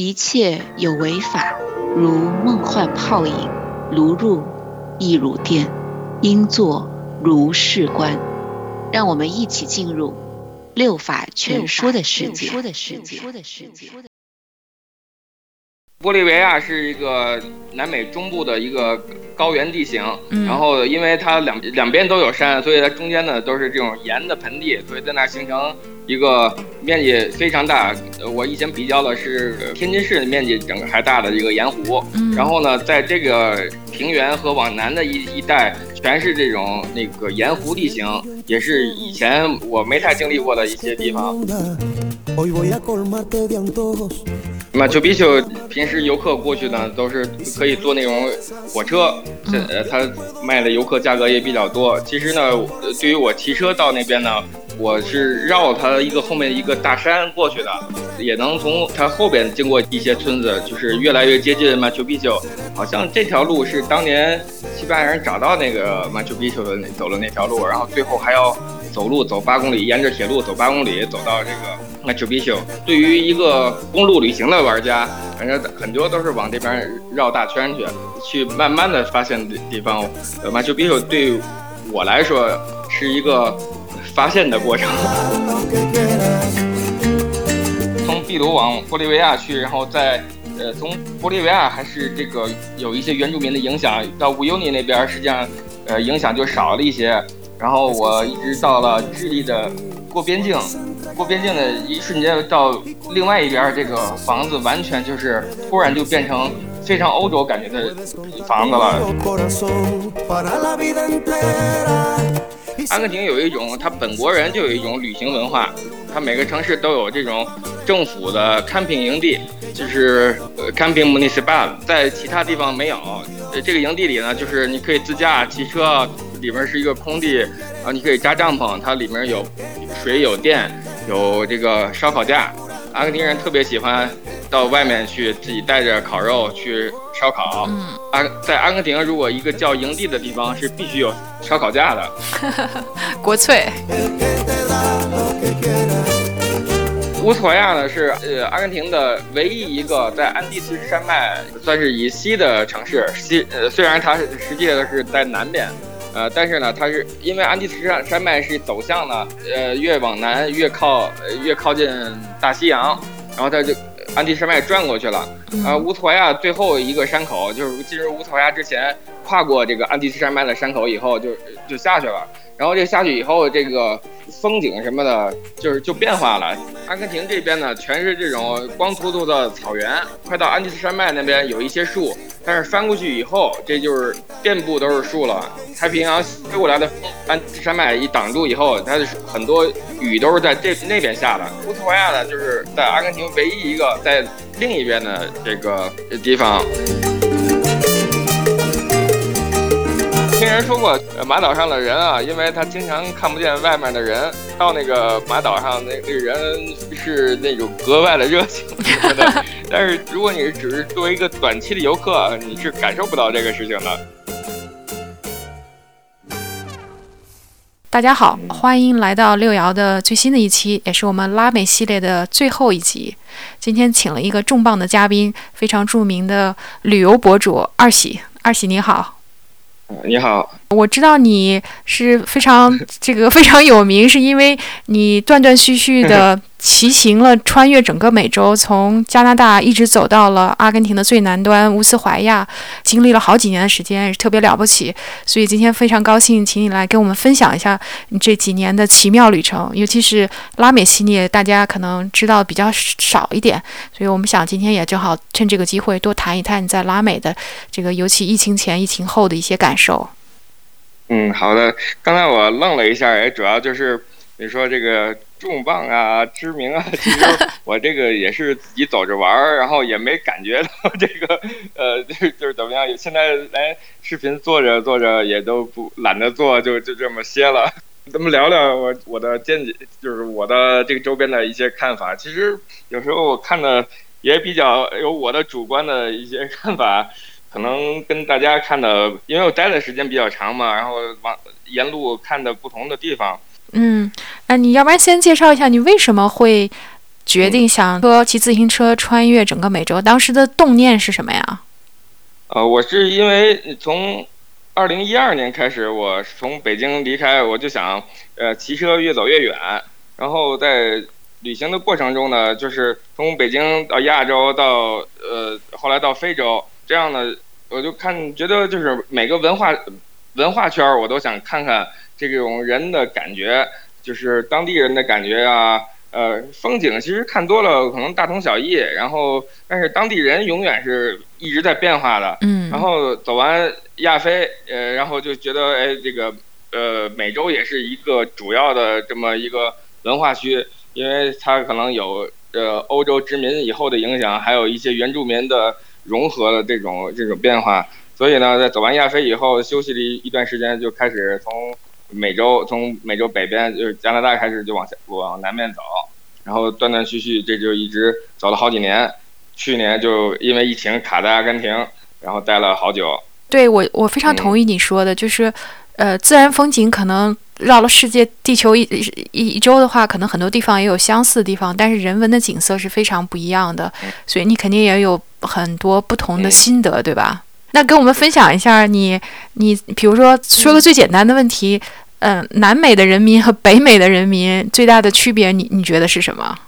一切有为法，如梦幻泡影，如入亦如电，应作如是观。让我们一起进入六法全说的世界。玻利维亚是一个南美中部的一个高原地形，然后因为它两两边都有山，所以它中间呢都是这种盐的盆地，所以在那形成一个面积非常大。我以前比较的是天津市的面积整个还大的一个盐湖，然后呢，在这个平原和往南的一一带全是这种那个盐湖地形，也是以前我没太经历过的一些地方。马丘比丘平时游客过去呢，都是可以坐那种火车，这呃，它卖的游客价格也比较多。其实呢，对于我骑车到那边呢，我是绕它一个后面一个大山过去的，也能从它后边经过一些村子，就是越来越接近马丘比丘。好像这条路是当年西班牙人找到那个马丘比丘的走的那条路，然后最后还要走路走八公里，沿着铁路走八公里走到这个。马丘比丘对于一个公路旅行的玩家，反正很多都是往这边绕大圈去，去慢慢的发现的地方。呃，马丘比丘对我来说是一个发现的过程。从秘鲁往玻利维亚去，然后再呃从玻利维亚还是这个有一些原住民的影响，到乌尤尼那边实际上呃影响就少了一些。然后我一直到了智利的过边境。过边境的一瞬间到另外一边，这个房子完全就是突然就变成非常欧洲感觉的房子了。阿根廷有一种，它本国人就有一种旅行文化，它每个城市都有这种政府的 camping 营地，就是 camping municipal，在其他地方没有。呃这个营地里呢，就是你可以自驾骑车，里面是一个空地，然后你可以扎帐篷，它里面有水有电。有这个烧烤架，阿根廷人特别喜欢到外面去自己带着烤肉去烧烤。嗯，阿在阿根廷，如果一个叫营地的地方是必须有烧烤架的，国粹。乌索亚呢是呃阿根廷的唯一一个在安第斯山脉算是以西的城市，西呃虽然它实际上是在南边。呃，但是呢，它是因为安第斯山山脉是走向呢，呃，越往南越靠越靠近大西洋，然后它就安第斯山脉转过去了。啊，乌托亚最后一个山口就是进入乌托亚之前，跨过这个安第斯山脉的山口以后，就就下去了。然后这下去以后，这个风景什么的，就是就变化了。阿根廷这边呢，全是这种光秃秃的草原，快到安第斯山脉那边有一些树，但是翻过去以后，这就是遍布都是树了。太平洋吹过来的风，安第斯山脉一挡住以后，它的很多雨都是在这那边下的。乌托亚呢，就是在阿根廷唯一一个在另一边的这个地方。听人说过，马岛上的人啊，因为他经常看不见外面的人，到那个马岛上，那那人是那种格外的热情什么的。但是如果你只是作为一个短期的游客，你是感受不到这个事情的。大家好，欢迎来到六爻的最新的一期，也是我们拉美系列的最后一集。今天请了一个重磅的嘉宾，非常著名的旅游博主二喜。二喜你好。你好，我知道你是非常这个非常有名，是因为你断断续续的 骑行了，穿越整个美洲，从加拿大一直走到了阿根廷的最南端乌斯怀亚，经历了好几年的时间，也是特别了不起。所以今天非常高兴，请你来跟我们分享一下你这几年的奇妙旅程，尤其是拉美系列，大家可能知道比较少一点，所以我们想今天也正好趁这个机会多谈一谈你在拉美的这个，尤其疫情前、疫情后的一些感受。嗯，好的。刚才我愣了一下，也主要就是你说这个重磅啊、知名啊，其实我这个也是自己走着玩儿，然后也没感觉到这个 呃，就是就是怎么样。现在来视频做着做着也都不懒得做，就就这么歇了。咱们聊聊我我的见解，就是我的这个周边的一些看法。其实有时候我看的也比较有我的主观的一些看法。可能跟大家看的，因为我待的时间比较长嘛，然后往沿路看的不同的地方。嗯，那你要不然先介绍一下你为什么会决定想说骑自行车穿越整个美洲？当时的动念是什么呀？呃，我是因为从二零一二年开始，我从北京离开，我就想呃骑车越走越远，然后在旅行的过程中呢，就是从北京到亚洲，到呃后来到非洲，这样呢，我就看觉得就是每个文化文化圈，我都想看看这种人的感觉，就是当地人的感觉啊。呃，风景其实看多了可能大同小异，然后但是当地人永远是一直在变化的。嗯。然后走完亚非，呃，然后就觉得哎，这个呃美洲也是一个主要的这么一个文化区，因为它可能有呃欧洲殖民以后的影响，还有一些原住民的融合的这种这种变化。所以呢，在走完亚非以后，休息了一段时间，就开始从。美洲从美洲北边就是加拿大开始就往下往南面走，然后断断续续这就一直走了好几年。去年就因为疫情卡在阿根廷，然后待了好久。对我我非常同意你说的，就是呃自然风景可能绕了世界地球一一一周的话，可能很多地方也有相似的地方，但是人文的景色是非常不一样的，所以你肯定也有很多不同的心得，对吧？那跟我们分享一下，你你比如说说个最简单的问题，嗯，南美的人民和北美的人民最大的区别，你你觉得是什么？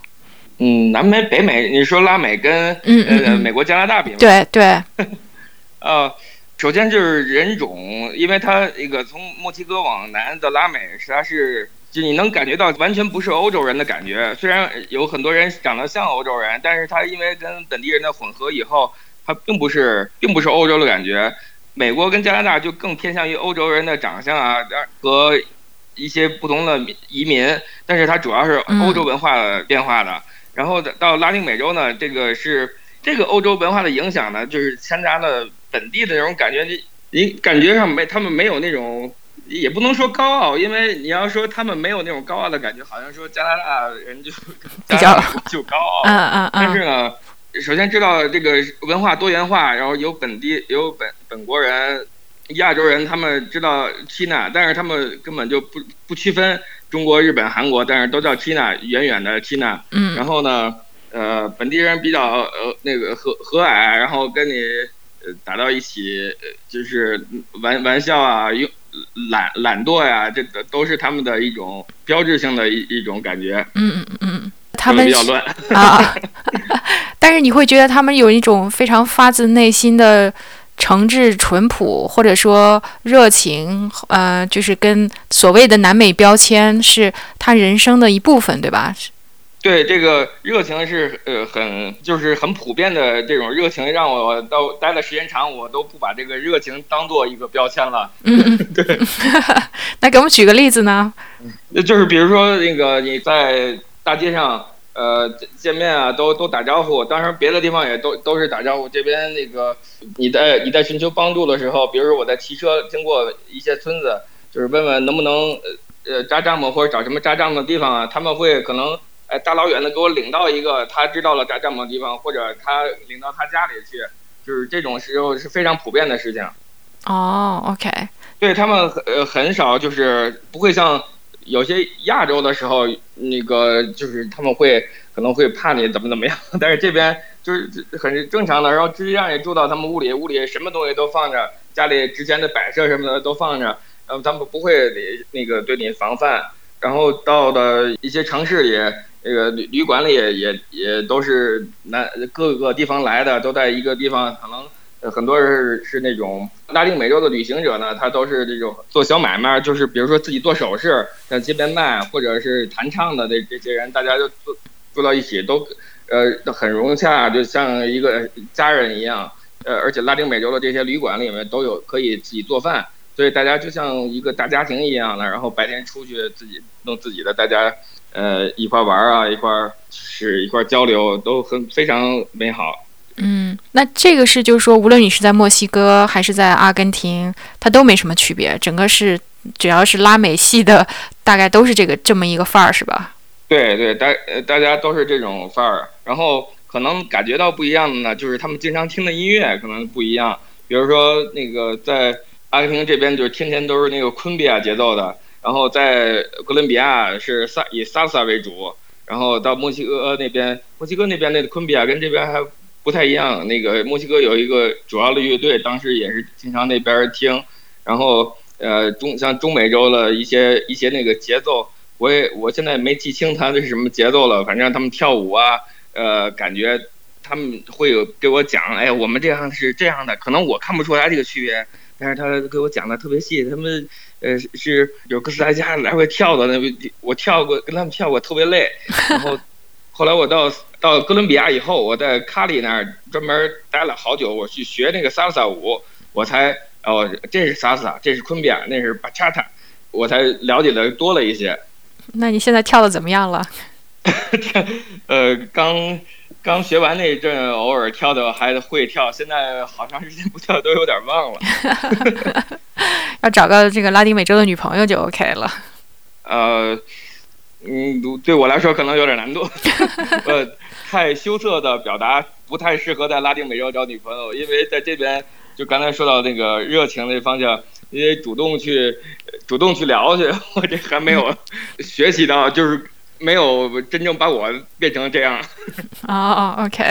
嗯，南美、北美，你说拉美跟呃美国、加拿大比吗？对对。呃，首先就是人种，因为它一个从墨西哥往南的拉美，实际上是就你能感觉到完全不是欧洲人的感觉。虽然有很多人长得像欧洲人，但是他因为跟本地人的混合以后。它并不是，并不是欧洲的感觉。美国跟加拿大就更偏向于欧洲人的长相啊，和一些不同的移民。但是它主要是欧洲文化变化的。然后到拉丁美洲呢，这个是这个欧洲文化的影响呢，就是掺杂了本地的那种感觉。你你感觉上没，他们没有那种，也不能说高傲，因为你要说他们没有那种高傲的感觉，好像说加拿大人就 比较就高傲。嗯嗯嗯。但是呢。首先知道这个文化多元化，然后有本地有本本国人、亚洲人，他们知道 China，但是他们根本就不不区分中国、日本、韩国，但是都叫 China，远远的 China。嗯。然后呢，呃，本地人比较呃那个和和蔼，然后跟你呃打到一起，就是玩玩笑啊，用懒懒惰呀，这个都是他们的一种标志性的一一种感觉。嗯嗯嗯嗯。他们比较乱啊，但是你会觉得他们有一种非常发自内心的诚挚、淳朴，或者说热情，呃，就是跟所谓的南美标签是他人生的一部分，对吧？对，这个热情是呃很就是很普遍的这种热情，让我到待的时间长，我都不把这个热情当做一个标签了。嗯，对。那给我们举个例子呢？那就是比如说那个你在大街上。呃，见面啊，都都打招呼。当然，别的地方也都都是打招呼。这边那个，你在你在寻求帮助的时候，比如说我在骑车经过一些村子，就是问问能不能呃呃扎帐篷或者找什么扎帐篷的地方啊。他们会可能哎大老远的给我领到一个他知道了扎帐篷的地方，或者他领到他家里去，就是这种时候是非常普遍的事情。哦，OK。对他们呃很少就是不会像。有些亚洲的时候，那个就是他们会可能会怕你怎么怎么样，但是这边就是很正常的，然后直接让你住到他们屋里，屋里什么东西都放着，家里之前的摆设什么的都放着，然后他们不会那个对你防范，然后到的一些城市里，那个旅旅馆里也也都是南各个地方来的，都在一个地方可能。很多人是那种拉丁美洲的旅行者呢，他都是这种做小买卖，就是比如说自己做首饰，在街边卖，或者是弹唱的这这些人，大家就坐坐到一起，都呃很融洽，就像一个家人一样。呃，而且拉丁美洲的这些旅馆里面都有可以自己做饭，所以大家就像一个大家庭一样的。然后白天出去自己弄自己的，大家呃一块玩啊，一块是一块交流，都很非常美好。嗯，那这个是就是说，无论你是在墨西哥还是在阿根廷，它都没什么区别。整个是只要是拉美系的，大概都是这个这么一个范儿，是吧？对对，大呃大家都是这种范儿。然后可能感觉到不一样的呢，就是他们经常听的音乐可能不一样。比如说那个在阿根廷这边，就是天天都是那个昆比亚节奏的。然后在哥伦比亚是萨以萨萨为主。然后到墨西哥那边，墨西哥那边那个昆比亚跟这边还不太一样。那个墨西哥有一个主要的乐队，当时也是经常那边听。然后呃，中像中美洲的一些一些那个节奏，我也我现在没记清他的是什么节奏了。反正他们跳舞啊，呃，感觉他们会有给我讲，哎，我们这样是这样的，可能我看不出来这个区别。但是他给我讲的特别细，他们呃是有哥斯达黎加来回跳的，那我跳过跟他们跳过特别累。然后 后来我到到哥伦比亚以后，我在卡里那儿专门待了好久，我去学那个萨萨舞，我才哦这是萨萨，这是昆比亚，那是巴恰塔，我才了解的多了一些。那你现在跳的怎么样了？呃，刚。刚学完那阵，偶尔跳的还会跳，现在好长时间不跳都有点忘了。要找个这个拉丁美洲的女朋友就 OK 了。呃，嗯，对我来说可能有点难度。呃，太羞涩的表达不太适合在拉丁美洲找女朋友，因为在这边就刚才说到那个热情那方向，因为主动去主动去聊去，我这还没有学习到，就是。没有真正把我变成这样。哦哦，OK。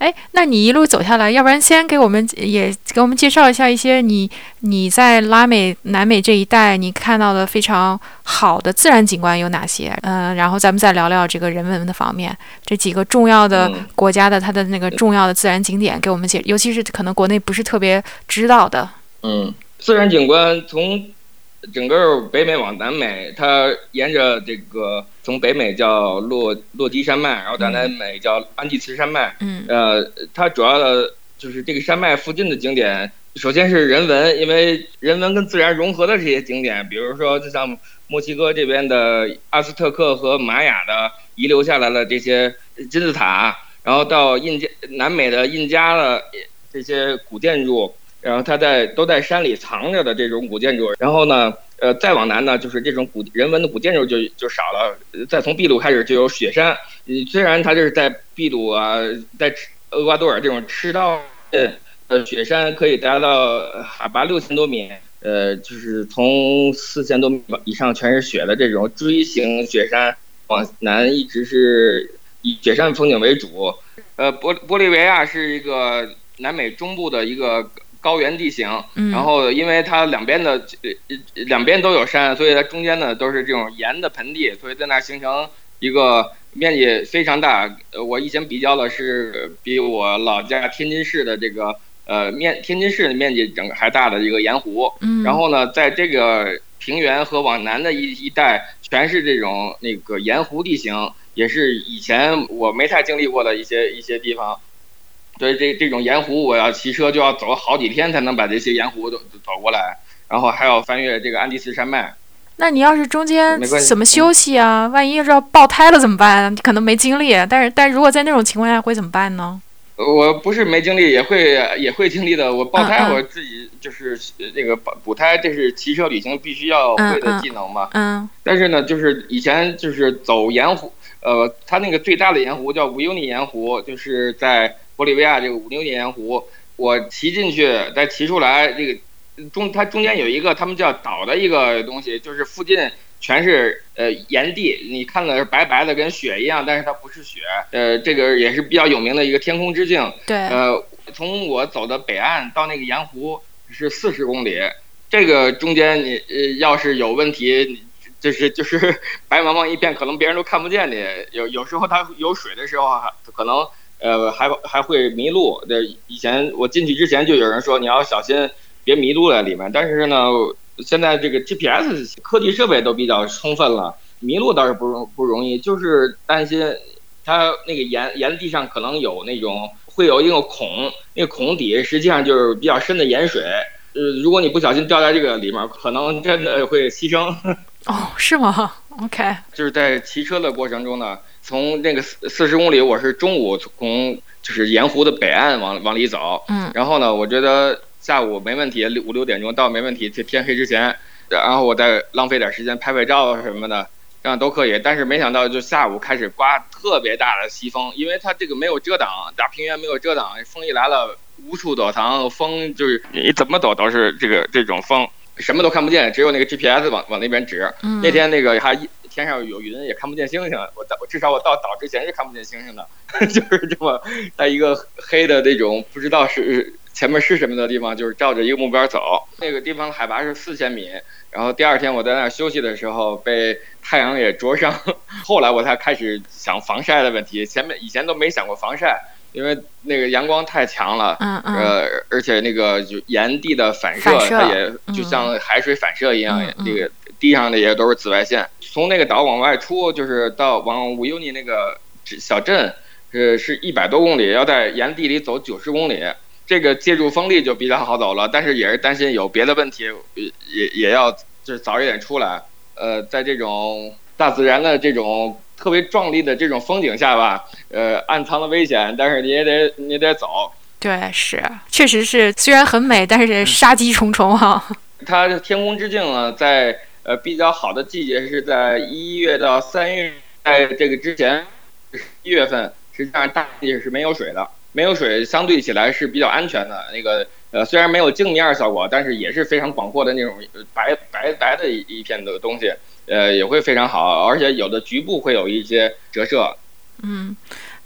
哎，那你一路走下来，要不然先给我们也给我们介绍一下一些你你在拉美、南美这一带你看到的非常好的自然景观有哪些？嗯，然后咱们再聊聊这个人文的方面，这几个重要的国家的它的那个重要的自然景点，给我们解，尤其是可能国内不是特别知道的。嗯，自然景观从。整个北美往南美，它沿着这个从北美叫落落基山脉，然后到南美叫安第斯山脉。嗯，呃，它主要的就是这个山脉附近的景点，首先是人文，因为人文跟自然融合的这些景点，比如说就像墨西哥这边的阿斯特克和玛雅的遗留下来的这些金字塔，然后到印加南美的印加的这些古建筑。然后它在都在山里藏着的这种古建筑，然后呢，呃，再往南呢，就是这种古人文的古建筑就就少了。再从秘鲁开始就有雪山，虽然它就是在秘鲁啊，在厄瓜多尔这种赤道，呃，雪山可以达到海拔六千多米，呃，就是从四千多米以上全是雪的这种锥形雪山，往南一直是以雪山风景为主。呃，玻玻利维亚是一个南美中部的一个。高原地形，然后因为它两边的两边都有山，所以它中间呢都是这种盐的盆地，所以在那形成一个面积非常大。我以前比较的是比我老家天津市的这个呃面天津市的面积整个还大的一个盐湖。然后呢，在这个平原和往南的一一带全是这种那个盐湖地形，也是以前我没太经历过的一些一些地方。所以这这种盐湖，我要骑车就要走好几天才能把这些盐湖都走过来，然后还要翻越这个安第斯山脉。那你要是中间怎么休息啊？万一要是爆胎了怎么办？你可能没精力。但是，但是如果在那种情况下会怎么办呢？我不是没精力，也会也会经历的。我爆胎，我自己就是那个补补胎，这是骑车旅行必须要会的技能嘛。嗯。但是呢，就是以前就是走盐湖，呃，它那个最大的盐湖叫乌尤尼盐湖，就是在。玻利维亚这个五牛年盐湖，我骑进去再骑出来，这个中它中间有一个他们叫岛的一个东西，就是附近全是呃岩地，你看的是白白的跟雪一样，但是它不是雪，呃，这个也是比较有名的一个天空之镜。对。呃，从我走的北岸到那个盐湖是四十公里，这个中间你呃要是有问题，就是就是白茫茫一片，可能别人都看不见你。有有时候它有水的时候，可能。呃，还还会迷路。这以前我进去之前就有人说你要小心，别迷路在里面。但是呢，现在这个 GPS 科技设备都比较充分了，迷路倒是不容不容易，就是担心它那个岩岩地上可能有那种会有一个孔，那个孔底实际上就是比较深的盐水。呃，如果你不小心掉在这个里面，可能真的会牺牲。哦，是吗？OK，就是在骑车的过程中呢。从那个四四十公里，我是中午从就是盐湖的北岸往往里走，嗯，然后呢，我觉得下午没问题，六五六点钟到没问题，这天黑之前，然后我再浪费点时间拍拍照什么的，这样都可以。但是没想到就下午开始刮特别大的西风，因为它这个没有遮挡，大平原没有遮挡，风一来了无处躲藏，风就是你怎么躲都是这个这种风。什么都看不见，只有那个 GPS 往往那边指。嗯那天那个还天上有云，也看不见星星。我到至少我到岛之前是看不见星星的，就是这么在一个黑的那种不知道是前面是什么的地方，就是照着一个目标走。那个地方海拔是四千米，然后第二天我在那儿休息的时候被太阳也灼伤，后来我才开始想防晒的问题，前面以前都没想过防晒。因为那个阳光太强了，嗯嗯，呃，而且那个就岩地的反射，它也就像海水反射一样，嗯这个地上的也都是紫外线。从那个岛往外出，就是到往乌尤尼那个小镇，是是一百多公里，要在沿地里走九十公里。这个借助风力就比较好走了，但是也是担心有别的问题，也也要就是早一点出来。呃，在这种大自然的这种。特别壮丽的这种风景下吧，呃，暗藏了危险，但是你也得你得走。对，是，确实是，虽然很美，但是杀机重重哈。它天空之镜呢，在呃比较好的季节是在一月到三月，在这个之前一月份，实际上大地是没有水的，没有水相对起来是比较安全的。那个呃，虽然没有镜面效果，但是也是非常广阔的那种白白白的一一片的东西。呃，也会非常好，而且有的局部会有一些折射。嗯，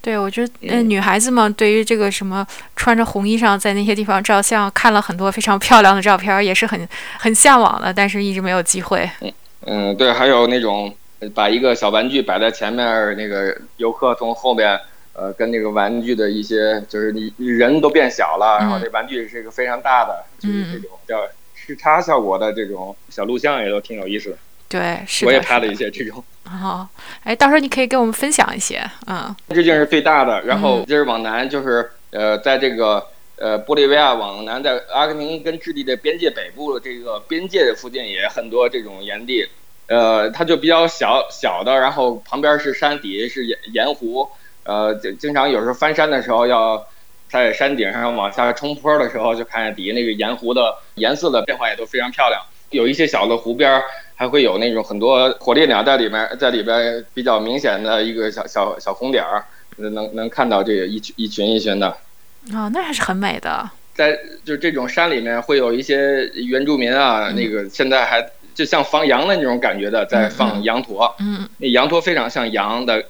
对，我觉得呃，女孩子嘛，对于这个什么穿着红衣裳在那些地方照相，看了很多非常漂亮的照片，也是很很向往的，但是一直没有机会。嗯嗯，对，还有那种把一个小玩具摆在前面，那个游客从后边，呃，跟那个玩具的一些，就是你人都变小了，然后这玩具是一个非常大的，就是这种叫视差效果的这种小录像，也都挺有意思的。对，是我也拍了一些这种。哦，哎，到时候你可以给我们分享一些，嗯。这镜是最大的，然后接着往南就是呃，在这个呃玻利维亚往南，在阿根廷跟智利的边界北部的这个边界的附近也很多这种岩地，呃，它就比较小小的，然后旁边是山底是盐盐湖，呃，经常有时候翻山的时候要在山顶上往下冲坡的时候，就看见底下那个盐湖的颜色的变化也都非常漂亮，有一些小的湖边。还会有那种很多火烈鸟在里面，在里边比较明显的一个小小小红点儿，能能看到这个一群一群一群的。哦，那还是很美的。在就这种山里面，会有一些原住民啊，那个现在还就像放羊的那种感觉的，在放羊驼。嗯。那羊驼非常像羊的，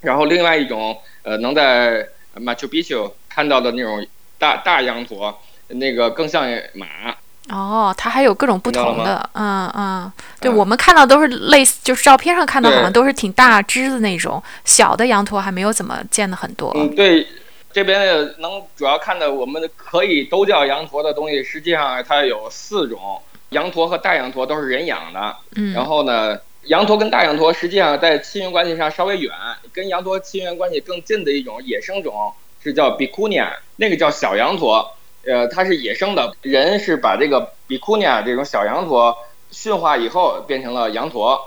然后另外一种呃，能在马丘比丘看到的那种大大羊驼，那个更像马。哦，它还有各种不同的，嗯嗯，对我们看到都是类似，就是照片上看到好像都是挺大只的那种，小的羊驼还没有怎么见的很多。嗯，对，这边能主要看的，我们可以都叫羊驼的东西，实际上它有四种，羊驼和大羊驼都是人养的。嗯，然后呢，羊驼跟大羊驼实际上在亲缘关系上稍微远，跟羊驼亲缘关系更近的一种野生种是叫比库尼亚，那个叫小羊驼。呃，它是野生的，人是把这个比库尼亚这种小羊驼驯化以后变成了羊驼。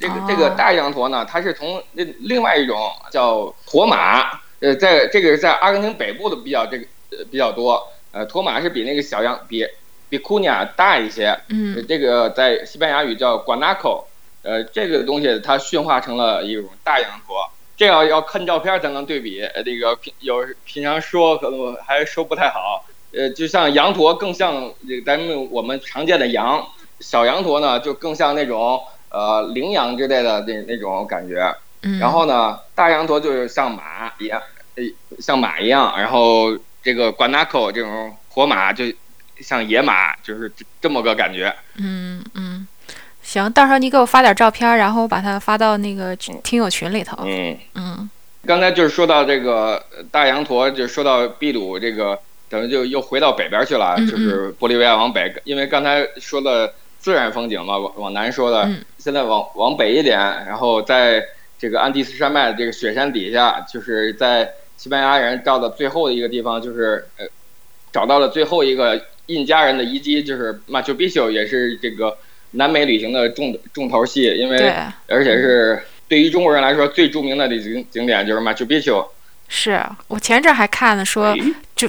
这个这个大羊驼呢，它是从另另外一种叫驼马，呃，在这个是在阿根廷北部的比较这个呃比较多。呃，驼马是比那个小羊比比库尼亚大一些。嗯。这个在西班牙语叫 guanaco，呃，这个东西它驯化成了一种大羊驼。这要要看照片才能对比。这个平有平常说可能还说不太好。呃，就像羊驼更像咱们我们常见的羊，小羊驼呢就更像那种呃羚羊之类的那那种感觉。嗯。然后呢，大羊驼就是像马一样，呃，像马一样。然后这个 guanaco 这种活马就像野马，就是这么个感觉。嗯嗯，行，到时候你给我发点照片，然后把它发到那个听友群里头。嗯嗯。刚才就是说到这个大羊驼，就说到秘鲁这个。等于就又回到北边去了，就是玻利维亚往北，因为刚才说的自然风景嘛，往往南说的，现在往往北一点，然后在这个安第斯山脉这个雪山底下，就是在西班牙人到的最后的一个地方，就是呃找到了最后一个印加人的遗迹，就是马丘比丘，也是这个南美旅行的重重头戏，因为而且是对于中国人来说最著名的景景点就是马丘比丘。是我前阵还看了，说就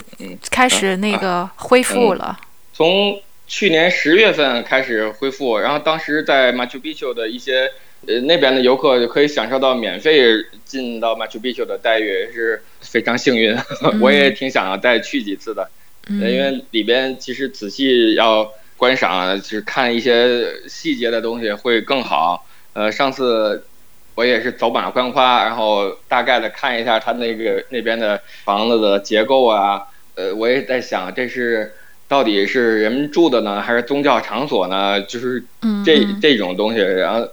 开始那个恢复了。从去年十月份开始恢复，然后当时在马丘比丘的一些呃那边的游客就可以享受到免费进到马丘比丘的待遇，是非常幸运。我也挺想要再去几次的，因为里边其实仔细要观赏，就是看一些细节的东西会更好。呃，上次我也是走马观花，然后大概的看一下他那个那边的房子的结构啊，呃，我也在想这是到底是人们住的呢，还是宗教场所呢？就是这这种东西，然后。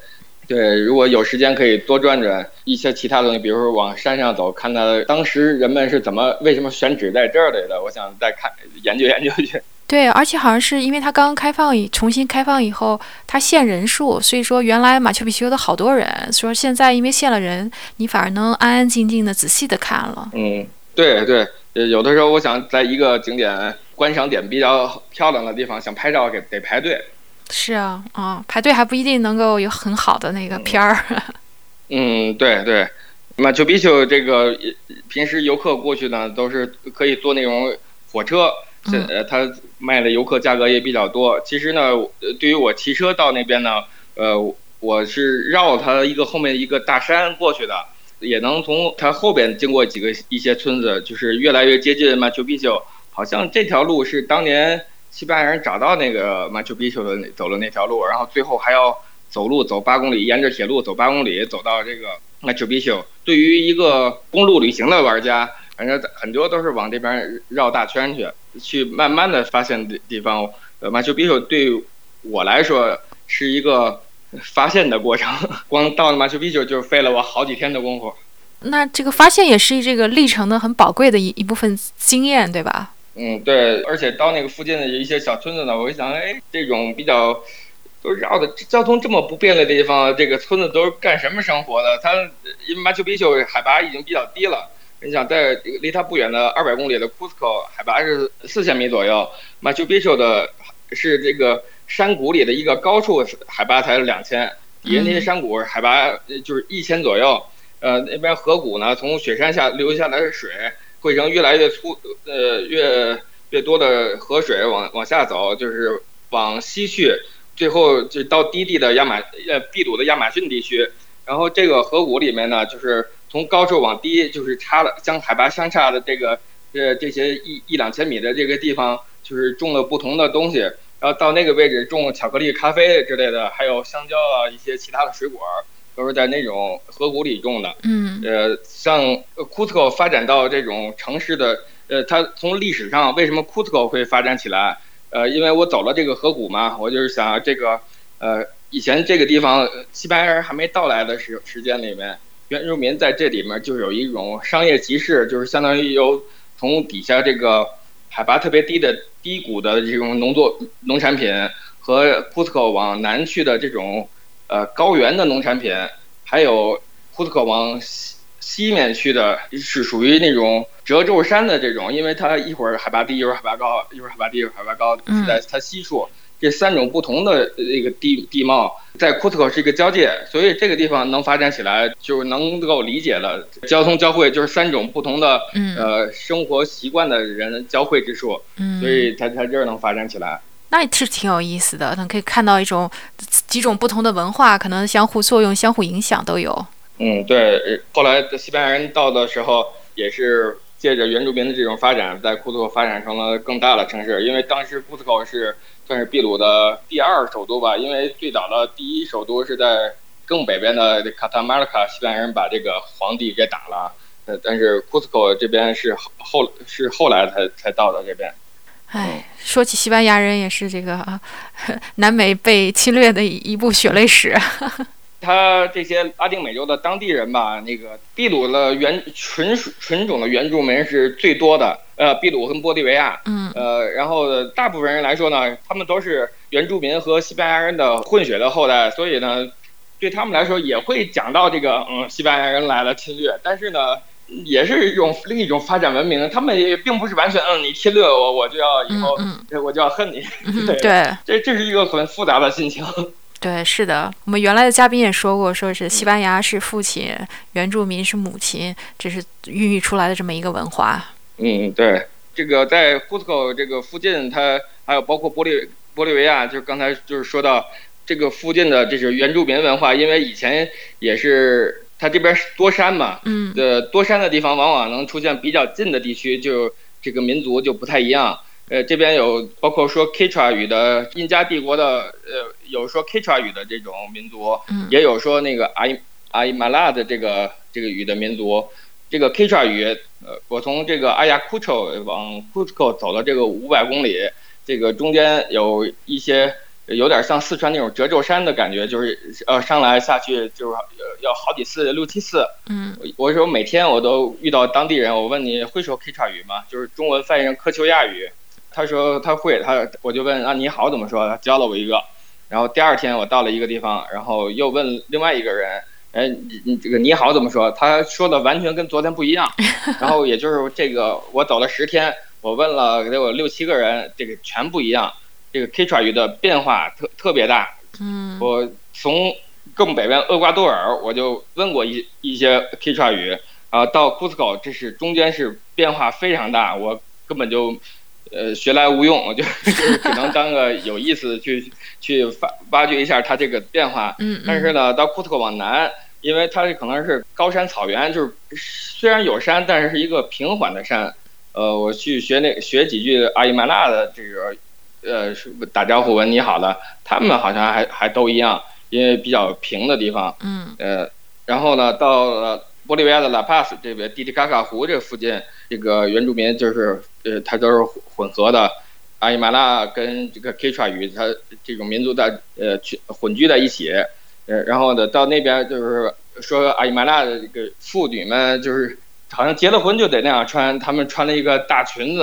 对，如果有时间可以多转转一些其他东西，比如说往山上走，看看当时人们是怎么、为什么选址在这儿来的。我想再看研究研究去。对，而且好像是因为它刚刚开放以重新开放以后，它限人数，所以说原来马丘比丘的好多人，说现在因为限了人，你反而能安安静静的、仔细的看了。嗯，对对，有的时候我想在一个景点观赏点比较漂亮的地方，想拍照，给得排队。是啊，啊，排队还不一定能够有很好的那个片儿。嗯，对对，马丘比丘这个平时游客过去呢，都是可以坐那种火车，呃，它卖的游客价格也比较多。其实呢，对于我骑车到那边呢，呃，我是绕它一个后面一个大山过去的，也能从它后边经过几个一些村子，就是越来越接近马丘比丘。好像这条路是当年。西班牙人找到那个马丘比丘的走了那条路，然后最后还要走路走八公里，沿着铁路走八公里，走到这个马丘比丘。对于一个公路旅行的玩家，反正很多都是往这边绕大圈去，去慢慢的发现的地方。呃，马丘比丘对我来说是一个发现的过程，光到了马丘比丘就费了我好几天的功夫。那这个发现也是这个历程的很宝贵的一一部分经验，对吧？嗯，对，而且到那个附近的一些小村子呢，我就想，哎，这种比较都绕的交通这么不便的地方，这个村子都是干什么生活的？它因为马丘比丘海拔已经比较低了，你想在离它不远的二百公里的库斯科，海拔是四千米左右，马丘比丘的是这个山谷里的一个高处，海拔才两千，底下那些山谷海拔就是一千左右，呃，那边河谷呢，从雪山下流下来的水。汇成越来越粗，呃，越越多的河水往往下走，就是往西去，最后就到低地的亚马呃秘鲁的亚马逊地区。然后这个河谷里面呢，就是从高处往低，就是差了将海拔相差的这个呃这些一一两千米的这个地方，就是种了不同的东西。然后到那个位置种巧克力、咖啡之类的，还有香蕉啊一些其他的水果。都是在那种河谷里种的。嗯，呃，像库斯科发展到这种城市的，呃，它从历史上为什么库斯科会发展起来？呃，因为我走了这个河谷嘛，我就是想这个，呃，以前这个地方西班牙人还没到来的时时间里面，原住民在这里面就有一种商业集市，就是相当于由从底下这个海拔特别低的低谷的这种农作农产品和库斯科往南去的这种。呃，高原的农产品，还有库斯科往西西面去的，是属于那种褶皱山的这种，因为它一会儿海拔低，一会儿海拔高，一会儿海拔低，一会儿海拔高，是在它西处。这三种不同的那个地地貌，在库斯科是一个交界，所以这个地方能发展起来，就能够理解了。交通交汇就是三种不同的呃生活习惯的人交汇之处，所以它它这儿能发展起来。那也是挺有意思的，能可以看到一种几种不同的文化，可能相互作用、相互影响都有。嗯，对。后来西班牙人到的时候，也是借着原住民的这种发展，在库斯科发展成了更大的城市。因为当时库斯科是算是秘鲁的第二首都吧，因为最早的第一首都是在更北边的卡塔马拉卡，西班牙人把这个皇帝给打了。呃，但是库斯科这边是后是后来才才到的这边。哎，说起西班牙人，也是这个 南美被侵略的一部血泪史。他这些拉丁美洲的当地人吧，那个秘鲁的原纯属纯种的原住民是最多的。呃，秘鲁跟玻利维亚，嗯，呃，然后大部分人来说呢，他们都是原住民和西班牙人的混血的后代，所以呢，对他们来说也会讲到这个，嗯，西班牙人来了侵略，但是呢。也是一种另一种发展文明，他们也并不是完全嗯，你侵略我，我就要以后我就要恨你。对，这这是一个很复杂的心情。对，是的，我们原来的嘉宾也说过，说是西班牙是父亲，原住民是母亲，这是孕育出来的这么一个文化。嗯，对，这个在库斯科这个附近，它还有包括玻利玻利维亚，就刚才就是说到这个附近的这是原住民文化，因为以前也是。它这边是多山嘛，嗯，呃，多山的地方往往能出现比较近的地区，就这个民族就不太一样。呃，这边有包括说 Ktra 语的印加帝国的，呃，有说 Ktra 语的这种民族，也有说那个阿伊阿伊马拉的这个这个语的民族。这个 Ktra 语，呃，我从这个阿亚库丘往库斯科走了这个五百公里，这个中间有一些有点像四川那种褶皱山的感觉，就是呃上来下去就是要好几次六七次。嗯，我说每天我都遇到当地人，我问你会说 Ktra 语吗？就是中文翻译成科丘亚语。他说他会，他我就问啊你好怎么说？他教了我一个，然后第二天我到了一个地方，然后又问另外一个人，哎你你这个你好怎么说？他说的完全跟昨天不一样，然后也就是这个我走了十天，我问了得有六七个人，这个全不一样，这个 Ktra 语的变化特特别大。嗯，我从更北边厄瓜多尔我就问过一一些 Ktra 语，啊到库斯科这是中间是变化非常大，我根本就。呃，学来无用，就 就是只能当个有意思去去发挖掘一下它这个变化。嗯但是呢，到库斯科往南，因为它可能是高山草原，就是虽然有山，但是是一个平缓的山。呃，我去学那学几句阿伊曼纳的这个呃打招呼问你好的，他们好像还还都一样，因为比较平的地方。嗯。呃，然后呢，到了玻利维亚的拉帕斯这边，蒂蒂卡卡湖这附近。这个原住民就是，呃，它都是混合的，阿伊玛拉跟这个 Ktra 语，它这种民族的呃去混居在一起，呃，然后呢，到那边就是说阿伊玛拉的这个妇女们就是好像结了婚就得那样穿，她们穿了一个大裙子，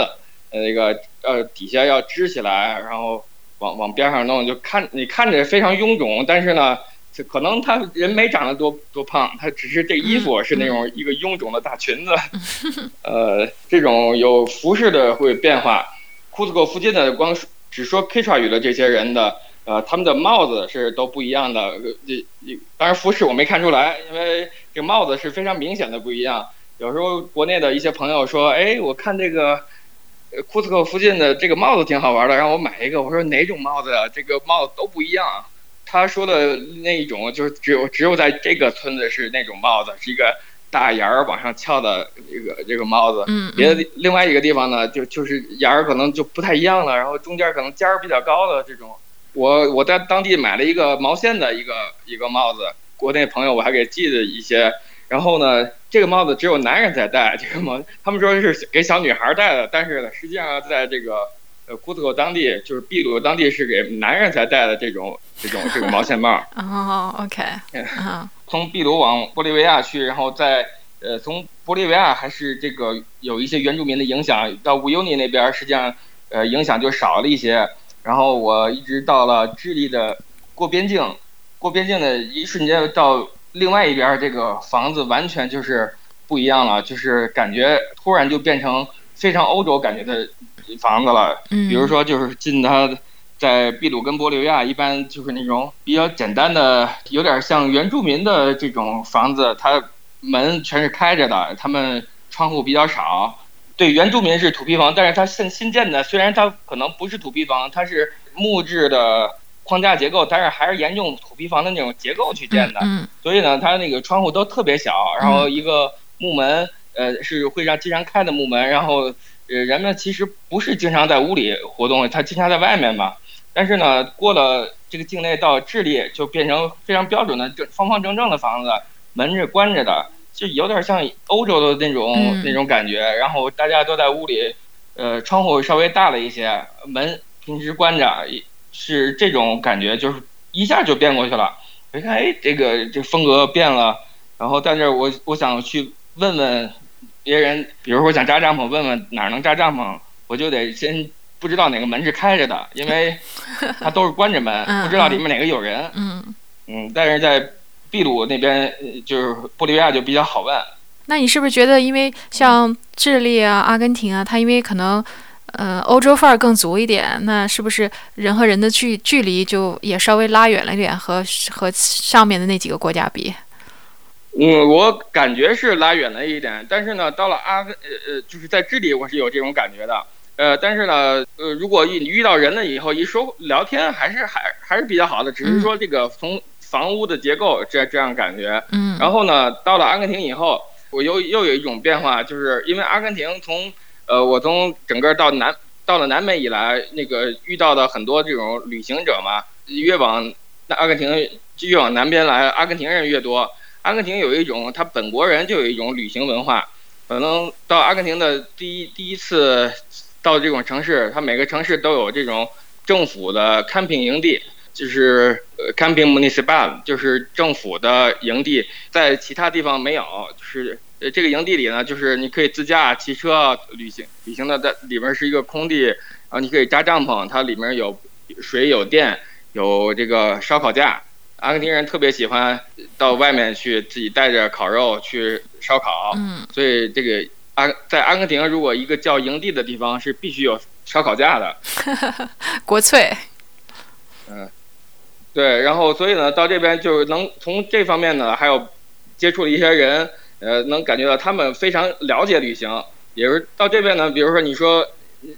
呃，那个呃底下要支起来，然后往往边上弄，就看你看着非常臃肿，但是呢。就可能他人没长得多多胖，他只是这衣服是那种一个臃肿的大裙子，呃，这种有服饰的会变化。库斯科附近的光只说 Ktra 语的这些人的，呃，他们的帽子是都不一样的。这当然服饰我没看出来，因为这帽子是非常明显的不一样。有时候国内的一些朋友说，哎，我看这个库斯克附近的这个帽子挺好玩的，让我买一个。我说哪种帽子啊？这个帽子都不一样。他说的那一种，就是只有只有在这个村子是那种帽子，是一个大檐儿往上翘的这个这个帽子。嗯。别的另外一个地方呢，就就是檐儿可能就不太一样了，然后中间可能尖儿比较高的这种。我我在当地买了一个毛线的一个一个帽子，国内朋友我还给寄了一些。然后呢，这个帽子只有男人在戴，这个帽他们说是给小女孩戴的，但是呢，实际上在这个。呃，库斯科当地就是秘鲁当地是给男人才戴的这种这种这个毛线帽。哦，OK。从秘鲁往玻利维亚去，然后再呃从玻利维亚还是这个有一些原住民的影响，到乌尤尼那边实际上呃影响就少了一些。然后我一直到了智利的过边境，过边境的一瞬间到另外一边，这个房子完全就是不一样了，就是感觉突然就变成非常欧洲感觉的。房子了，比如说就是进它，在秘鲁跟玻利维亚一般就是那种比较简单的，有点像原住民的这种房子，它门全是开着的，他们窗户比较少。对，原住民是土坯房，但是它新新建的，虽然它可能不是土坯房，它是木质的框架结构，但是还是沿用土坯房的那种结构去建的。嗯。所以呢，它那个窗户都特别小，然后一个木门，呃，是会让经常开的木门，然后。呃，人们其实不是经常在屋里活动，他经常在外面嘛。但是呢，过了这个境内到智利，就变成非常标准的正方方正正的房子，门是关着的，就有点像欧洲的那种那种感觉。然后大家都在屋里，呃，窗户稍微大了一些，门平时关着，是这种感觉，就是一下就变过去了。我一看，哎，这个这风格变了。然后，但是我我想去问问。别人比如说想扎帐篷，问问哪儿能扎帐篷，我就得先不知道哪个门是开着的，因为它都是关着门，不知道里面哪个有人。嗯嗯，但是在秘鲁那边，就是玻利维亚就比较好问。那你是不是觉得，因为像智利啊、阿根廷啊，它因为可能呃欧洲范儿更足一点，那是不是人和人的距距离就也稍微拉远了一点，和和上面的那几个国家比？嗯，我感觉是拉远了一点，但是呢，到了阿根呃呃，就是在智利，我是有这种感觉的。呃，但是呢，呃，如果你遇到人了以后，一说聊天还是还还是比较好的，只是说这个从房屋的结构这这样感觉。嗯。然后呢，到了阿根廷以后，我又又有一种变化，就是因为阿根廷从呃，我从整个到南到了南美以来，那个遇到的很多这种旅行者嘛，越往那阿根廷越往南边来，阿根廷人越多。阿根廷有一种，他本国人就有一种旅行文化。可能到阿根廷的第一第一次到这种城市，它每个城市都有这种政府的 camping 营地，就是 camping municipal，就是政府的营地，在其他地方没有。就是呃这个营地里呢，就是你可以自驾、骑车旅行，旅行的在里面是一个空地，然后你可以扎帐篷，它里面有水、有电、有这个烧烤架。阿根廷人特别喜欢到外面去，自己带着烤肉去烧烤。嗯，所以这个阿在阿根廷，如果一个叫营地的地方是必须有烧烤架的。国粹。嗯，对，然后所以呢，到这边就是能从这方面呢，还有接触了一些人，呃，能感觉到他们非常了解旅行。也是到这边呢，比如说你说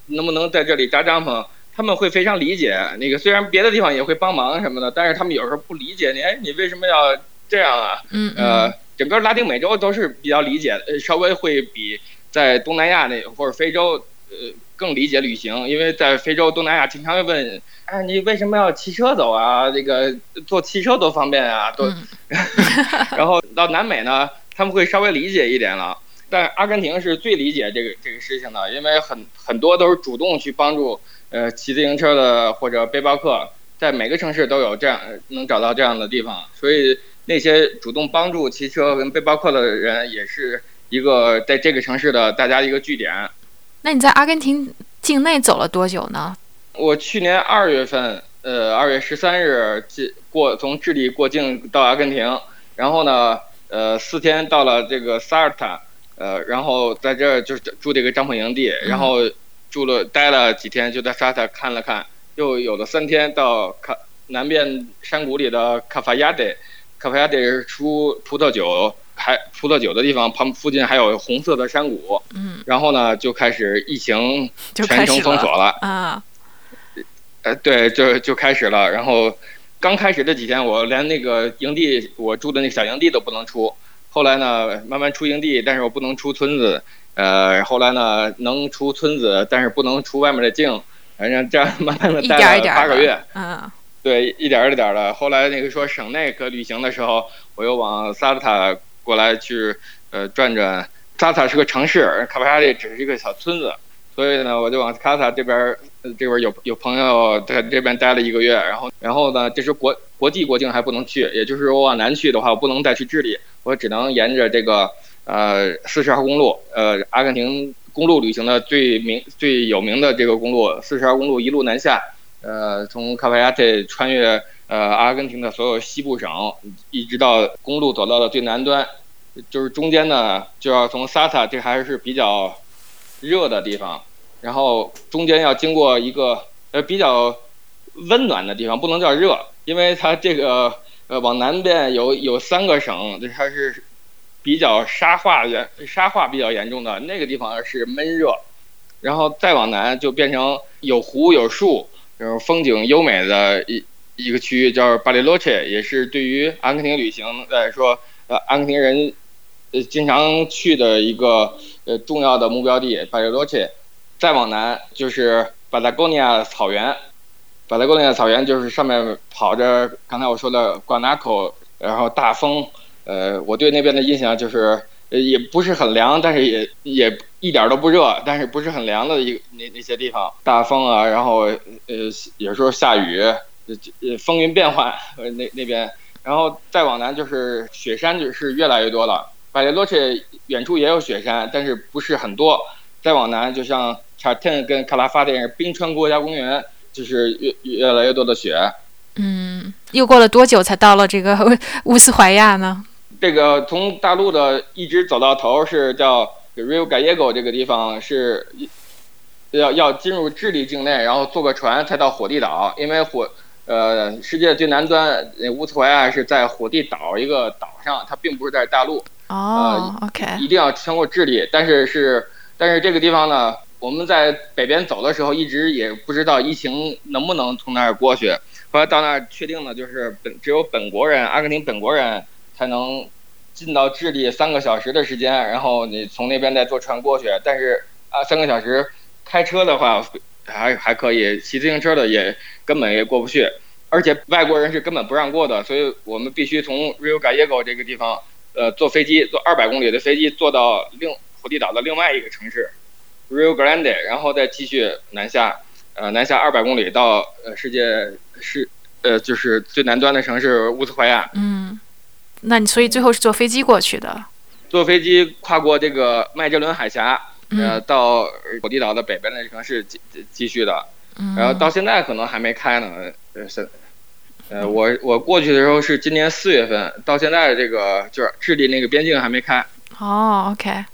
能不能在这里扎帐篷？他们会非常理解那个，虽然别的地方也会帮忙什么的，但是他们有时候不理解你，哎，你为什么要这样啊？嗯呃，整个拉丁美洲都是比较理解的，稍微会比在东南亚那或者非洲呃更理解旅行，因为在非洲、东南亚经常会问，哎，你为什么要骑车走啊？这个坐汽车多方便啊，都。然后到南美呢，他们会稍微理解一点了，但阿根廷是最理解这个这个事情的，因为很很多都是主动去帮助。呃，骑自行车的或者背包客，在每个城市都有这样能找到这样的地方，所以那些主动帮助骑车跟背包客的人，也是一个在这个城市的大家一个据点。那你在阿根廷境内走了多久呢？我去年二月份，呃，二月十三日过从智利过境到阿根廷，然后呢，呃，四天到了这个萨尔塔，呃，然后在这儿就是住这个帐篷营地，然后。住了待了几天，就在沙特看了看，又有了三天到卡南边山谷里的卡法亚德，卡法亚德是出葡萄酒，还葡萄酒的地方，旁附近还有红色的山谷。嗯。然后呢，就开始疫情全程封锁了啊。呃，对，就就开始了。然后刚开始这几天，我连那个营地，我住的那小营地都不能出。后来呢，慢慢出营地，但是我不能出村子。呃，后来呢，能出村子，但是不能出外面的境，反正这样慢慢的待了八个月。嗯，对，一点一点的。后来那个说省内可旅行的时候，我又往萨尔塔过来去呃转转。萨尔塔是个城市，卡帕沙利只是一个小村子，所以呢，我就往卡萨这边这边有有朋友在这边待了一个月。然后然后呢，这是国国际国境还不能去，也就是我往南去的话，我不能再去智利，我只能沿着这个。呃，四十号公路，呃，阿根廷公路旅行的最名最有名的这个公路，四十号公路一路南下，呃，从卡帕亚特穿越呃阿根廷的所有西部省，一直到公路走到了最南端，就是中间呢就要从萨塔，这还是比较热的地方，然后中间要经过一个呃比较温暖的地方，不能叫热，因为它这个呃往南边有有三个省，它是。比较沙化严沙化比较严重的那个地方是闷热，然后再往南就变成有湖有树，就是风景优美的一一个区域，叫巴里洛切，也是对于阿根廷旅行来说，呃，阿根廷人呃经常去的一个呃重要的目标地，巴里洛切。再往南就是巴达哥尼亚草原，巴达哥尼亚草原就是上面跑着刚才我说的瓜纳口，然后大风。呃，我对那边的印象就是，呃，也不是很凉，但是也也一点都不热，但是不是很凉的一个那那些地方，大风啊，然后呃有时候下雨，呃风云变幻，呃那那边，然后再往南就是雪山就是越来越多了，巴列罗切远处也有雪山，但是不是很多，再往南就像查滕跟卡拉法电冰川国家公园，就是越越来越多的雪。嗯，又过了多久才到了这个 乌斯怀亚呢？这个从大陆的一直走到头是叫 Rio Gallego 这个地方是要要进入智利境内，然后坐个船才到火地岛。因为火呃世界最南端乌斯怀亚是在火地岛一个岛上，它并不是在大陆。哦，OK。一定要穿过智利，但是是但是这个地方呢，我们在北边走的时候一直也不知道疫情能不能从那儿过去。后来到那儿确定了，就是本只有本国人，阿根廷本国人才能。进到智利三个小时的时间，然后你从那边再坐船过去。但是啊，三个小时开车的话，还还可以，骑自行车的也根本也过不去，而且外国人是根本不让过的，所以我们必须从 Rio Gallego 这个地方，呃，坐飞机，坐二百公里的飞机，坐到另火地岛的另外一个城市 Rio Grande，然后再继续南下，呃，南下二百公里到呃世界是呃就是最南端的城市乌斯怀亚。嗯，那你所以最后是坐飞机过去的？坐飞机跨过这个麦哲伦海峡。呃，嗯到火地岛的北边的城市继继续的，嗯，然后到现在可能还没开呢。呃，是，呃，我我过去的时候是今年四月份，到现在这个就是智利那个边境还没开。哦，OK，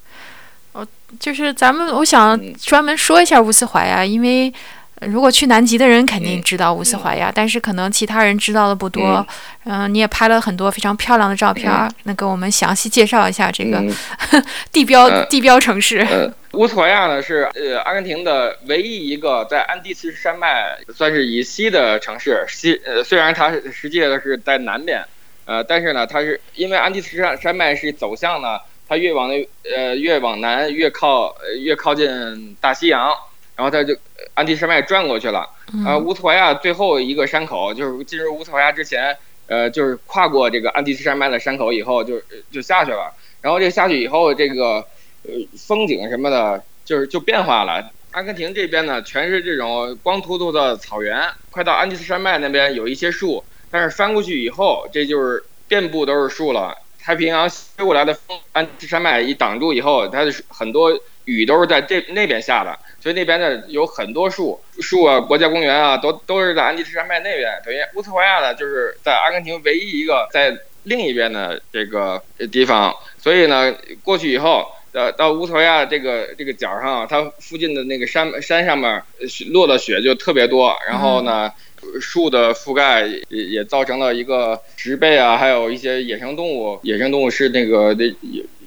哦，就是咱们我想嗯专门说一下乌斯怀亚，因为呃如果去南极的人肯定嗯知道乌斯怀亚，但是可能其他人知道的不多。嗯、你也拍了很多非常漂亮的照片儿，能给我们详细介绍一下这个嗯 地标、呃地标城市？呃，乌斯怀亚呢是呃阿根廷的唯一一个在安第斯山脉算是以西的城市。西呃虽然它实际的是在南边，呃，但是呢，它是因为安第斯山山脉是走向呢，它越往那呃越往南越靠呃越靠近大西洋，然后它就呃安第斯山脉转过去了。呃，嗯乌托怀亚最后一个山口就是进入乌托怀亚之前，呃，就是跨过这个安第斯山脉的山口以后就，就下去了。然后这下去以后，这个呃风景什么的，就是就变化了。阿根廷这边呢，全是这种光秃秃的草原，快到安第斯山脉那边有一些树，但是翻过去以后，这就是遍布都是树了。太平洋吹过来的风，安第斯山脉一挡住以后，它的很多雨都是在这那边下的，所以那边呢有很多树，树啊，国家公园啊，都都是在安第斯山脉那边。等于乌斯怀亚呢，就是在阿根廷唯一一个在另一边的这个呃地方，所以呢，过去以后。呃，到乌斯怀亚这个这个角上，它附近的那个山山上面落的雪就特别多，然后呢，树的覆盖也也造成了一个植被啊，还有一些野生动物，野生动物是那个那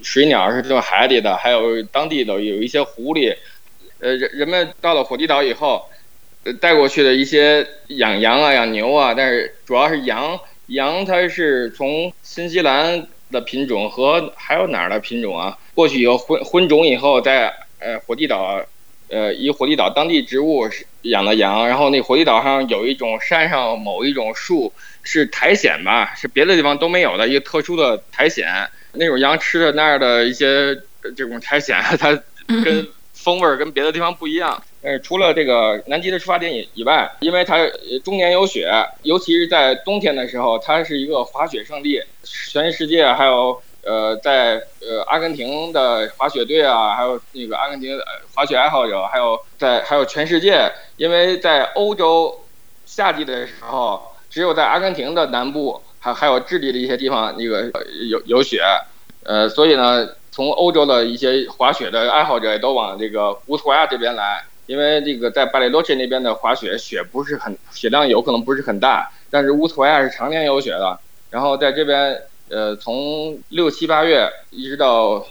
水鸟是住海里的，还有当地的有一些狐狸，呃，人人们到了火地岛以后，呃，带过去的一些养羊啊、养牛啊，但是主要是羊，羊它是从新西兰的品种和还有哪儿的品种啊，过去以后混混种以后，在呃火地岛，呃以火地岛当地植物是养的羊，然后那火地岛上有一种山上某一种树是苔藓吧，是别的地方都没有的一个特殊的苔藓，那种羊吃的那儿的一些呃这种苔藓，它跟风味儿跟别的地方不一样。但是除了这个南极的出发点以以外，因为它呃终年有雪，尤其是在冬天的时候，它是一个滑雪胜地，全世界还有呃在呃阿根廷的滑雪队啊，还有那个阿根廷的呃滑雪爱好者，还有在还有全世界，因为在欧洲夏季的时候，只有在阿根廷的南部，还还有智利的一些地方那个呃有有雪，呃，所以呢，从欧洲的一些滑雪的爱好者也都往这个乌斯怀亚这边来，因为这个在巴雷洛切那边的滑雪雪不是很雪量有可能不是很大，但是乌斯怀亚是常年有雪的。然后在这边，呃，从六七八月一直到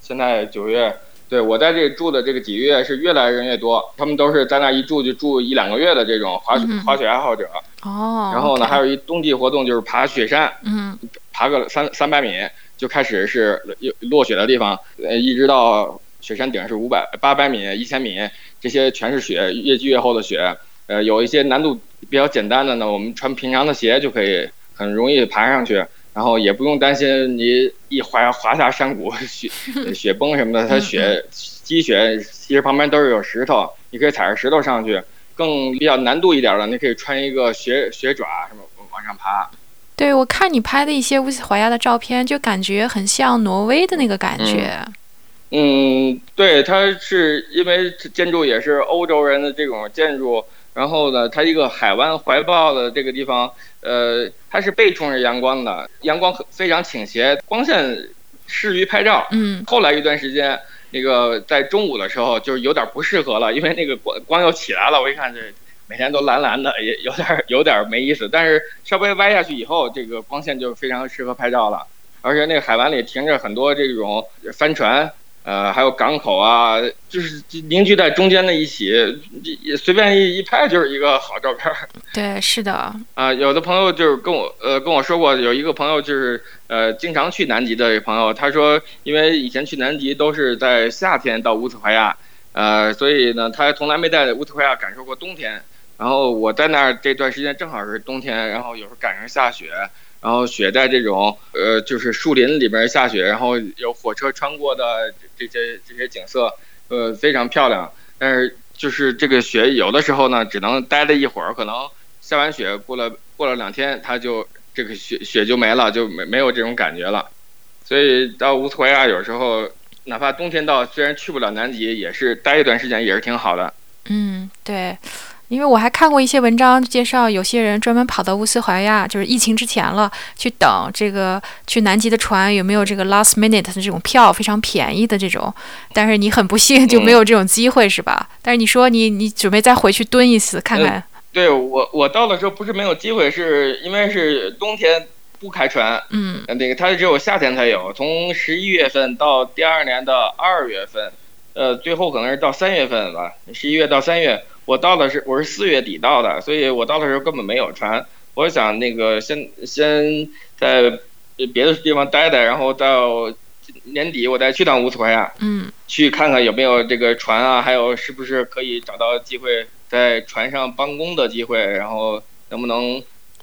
现在九月，对我在这住的这个几个月是越来人越多，他们都是在那一住就住一两个月的这种滑雪嗯滑雪爱好者。哦，然后呢，还有一冬季活动就是爬雪山，嗯爬个三三百米就开始是有落雪的地方，呃，一直到雪山顶是五百、八百米、一千米，这些全是雪，越积越厚的雪。呃，有一些难度比较简单的呢，我们穿平常的鞋就可以很容易爬上去，然后也不用担心你一滑滑下山谷雪 雪崩什么的，它雪积雪其实旁边都是有石头，你可以踩着石头上去。更比较难度一点的，你可以穿一个雪雪爪什么往上爬。对，我看你拍的一些乌斯怀亚的照片，就感觉很像挪威的那个感觉。嗯，对，它是因为建筑也是欧洲人的这种建筑，然后呢，它一个海湾怀抱的这个地方，呃，它是背冲着阳光的，阳光很非常倾斜，光线适于拍照。嗯后来一段时间，那个在中午的时候就是有点不适合了，因为那个光光又起来了，我一看这每天都蓝蓝的，也有点有点没意思。但是稍微歪下去以后，这个光线就非常适合拍照了，而且那个海湾里停着很多这种帆船。呃，还有港口啊，就是凝聚在中间的一起，也随便一一拍就是一个好照片儿。对，是的，啊、有的朋友就是跟我呃跟我说过，有一个朋友就是呃经常去南极的朋友，他说因为以前去南极都是在夏天到乌斯怀亚，呃，所以呢，他从来没在乌斯怀亚感受过冬天。然后我在那儿这段时间正好是冬天，然后有时候赶上下雪，然后雪在这种呃就是树林里边下雪，然后有火车穿过的这些这些景色，呃非常漂亮。但是就是这个雪有的时候呢，只能待了一会儿，可能下完雪过了过了两天，它就这个雪雪就没了，就没没有这种感觉了。所以到乌斯怀亚有时候哪怕冬天到，虽然去不了南极，也是待一段时间也是挺好的。嗯，对。因为我还看过一些文章介绍，有些人专门跑到乌斯怀亚，就是疫情之前了，去等这个去南极的船有没有这个 last minute 的这种票，非常便宜的这种。但是你很不幸就没有这种机会，是吧？但是你说你你准备再回去蹲一次看看？对我我到的时候不是没有机会，是因为是冬天不开船，嗯，那个它只有夏天才有，从十一月份到第二年的二月份，呃，最后可能是到三月份吧，十一月到三月。我到的是我是四月底到的，所以我到的时候根本没有船。我想那个先先在别的地方待待，然后到年底我再去趟乌斯怀亚，嗯，去看看有没有这个船啊，还有是不是可以找到机会在船上帮工的机会，然后能不能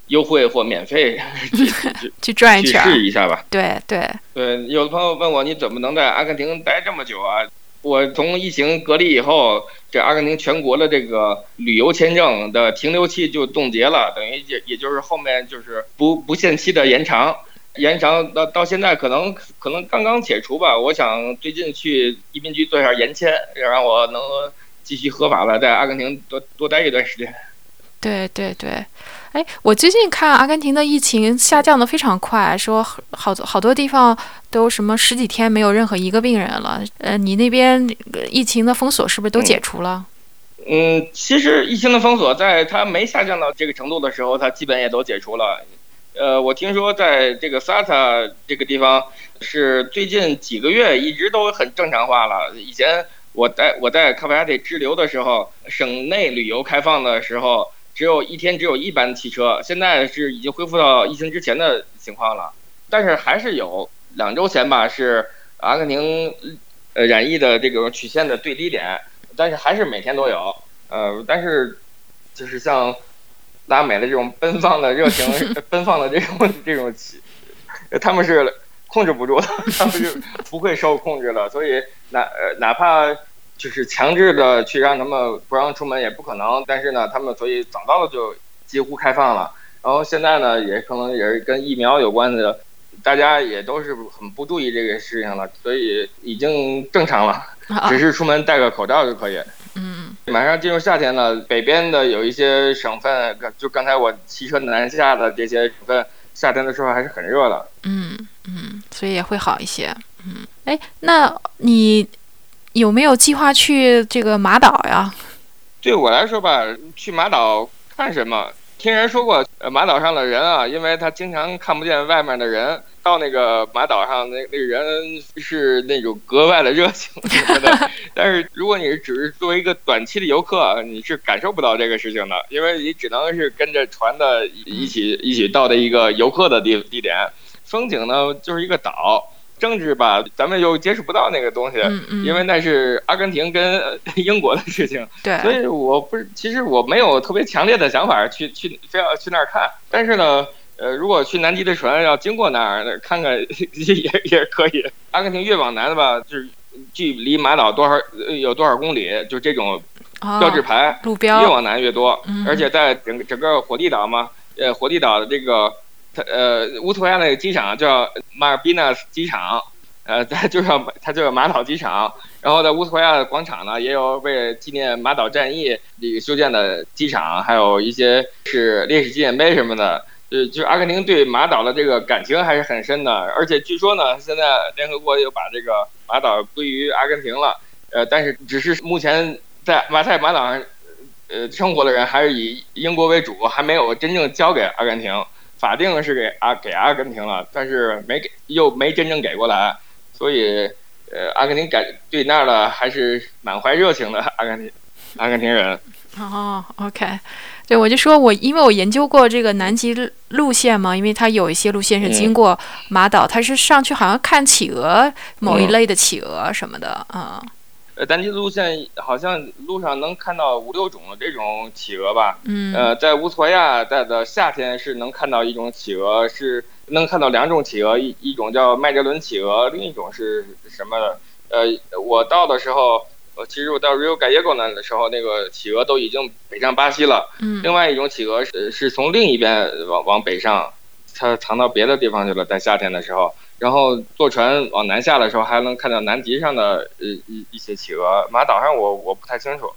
优惠或免费 去 去转一圈，去试一下吧。对对对，有的朋友问我你怎么能在阿根廷待这么久啊？我从疫情隔离以后，这阿根廷全国的这个旅游签证的停留期就冻结了，等于也也就是后面就是不不限期的延长，延长到到现在可能可能刚刚解除吧。我想最近去移民局做一下延签，让我能继续合法的在阿根廷多多待一段时间。对对对。哎，我最近看阿根廷的疫情下降的非常快，说好好多地方都什么十几天没有任何一个病人了。呃，你那边疫情的封锁是不是都解除了？嗯，其实疫情的封锁在它没下降到这个程度的时候，它基本也都解除了。呃，我听说在这个萨塔这个地方是最近几个月一直都很正常化了。以前我在我在卡帕亚蒂滞留的时候，省内旅游开放的时候。只有一天只有一班汽车，现在是已经恢复到疫情之前的情况了，但是还是有两周前吧，是阿根廷呃染疫的这个曲线的最低点，但是还是每天都有，呃，但是就是像拉美的这种奔放的热情、奔放的这种这种，他们是控制不住的，他们是不会受控制的，所以哪呃哪怕。就是强制的去让他们不让出门也不可能，但是呢，他们所以早到了就几乎开放了。然后现在呢，也可能也是跟疫苗有关的，大家也都是很不注意这个事情了，所以已经正常了，只是出门戴个口罩就可以。嗯，马上进入夏天了，北边的有一些省份，就刚才我骑车南下的这些省份，夏天的时候还是很热的。嗯嗯，所以也会好一些。嗯，哎，那你。有没有计划去这个马岛呀？对我来说吧，去马岛看什么？听人说过，呃，马岛上的人啊，因为他经常看不见外面的人，到那个马岛上，那那个人是那种格外的热情 什么的。但是如果你是只是作为一个短期的游客，你是感受不到这个事情的，因为你只能是跟着船的一起一起到的一个游客的地地点，风景呢就是一个岛。政治吧，咱们又接触不到那个东西，因为那是阿根廷跟英国的事情。对，所以我不是，其实我没有特别强烈的想法去去非要去那儿看。但是呢，呃，如果去南极的船要经过那儿，看看 也也可以。阿根廷越往南的吧，就是距离马岛多少有多少公里，就这种标志牌，路标越往南越多。而且在整整个火地岛嘛，呃，火地岛的这个。它呃，乌托亚那个机场叫马尔比纳斯机场，呃，它就叫它叫马岛机场。然后在乌托亚的广场呢，也有为纪念马岛战役这个修建的机场，还有一些是烈士纪念碑什么的。就就阿根廷对马岛的这个感情还是很深的。而且据说呢，现在联合国又把这个马岛归于阿根廷了。呃，但是只是目前在马赛马岛上呃生活的人还是以英国为主，还没有真正交给阿根廷。法定是给阿给阿根廷了，但是没给，又没真正给过来，所以，呃，阿根廷感对那儿的还是满怀热情的。阿根廷，阿根廷人。哦，OK，对，我就说我因为我研究过这个南极路线嘛，因为它有一些路线是经过马岛，它是上去好像看企鹅，某一类的企鹅什么的，啊。呃，单机路线好像路上能看到五六种的这种企鹅吧。嗯呃，在乌索亚在的夏天是能看到一种企鹅，是能看到两种企鹅，一一种叫麦哲伦企鹅，另一种是什么的？呃，我到的时候，呃，其实我到 Rio Gallegos 那的时候，那个企鹅都已经北上巴西了。嗯另外一种企鹅是是从另一边往往北上，它藏到别的地方去了，在夏天的时候。然后坐船往南下的时候，还能看到南极上的呃一一些企鹅。马岛上我我不太清楚。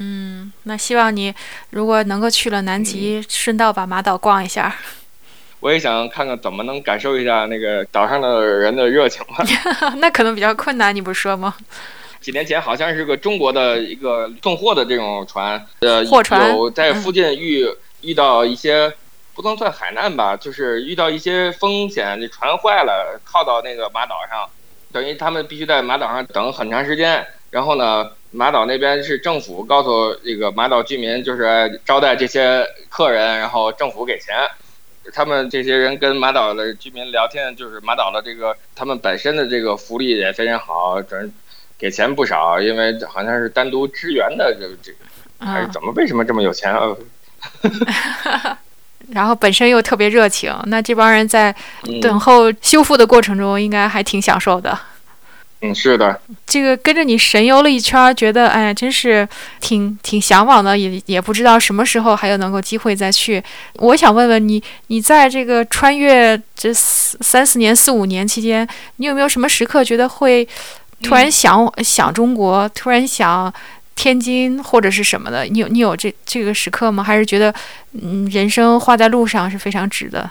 嗯，那希望你如果能够去了南极，顺道把马岛逛一下。我也想看看怎么能感受一下那个岛上的人的热情吧。那可能比较困难，你不是说吗？几年前好像是个中国的一个送货的这种船，呃，货船有在附近遇、遇到一些不能算海难吧，就是遇到一些风险，这船坏了，靠到那个马岛上，等于他们必须在马岛上等很长时间。然后呢，马岛那边是政府告诉这个马岛居民，就是招待这些客人，然后政府给钱。他们这些人跟马岛的居民聊天，就是马岛的这个他们本身的这个福利也非常好，准给钱不少，因为好像是单独支援的这个这个，还是嗯，怎么为什么这么有钱啊？然后本身又特别热情，那这帮人在嗯等候修复的过程中，应该还挺享受的。嗯，是的，这个跟着你神游了一圈儿，觉得哎呀，真是挺挺向往的，也也不知道什么时候还有能够机会再去。我想问问你，你在这个穿越这四三四年、四五年期间，你有没有什么时刻觉得会突然想、想中国，突然想天津或者是什么的？你有你有这这个时刻吗？还是觉得嗯，人生花在路上是非常值的？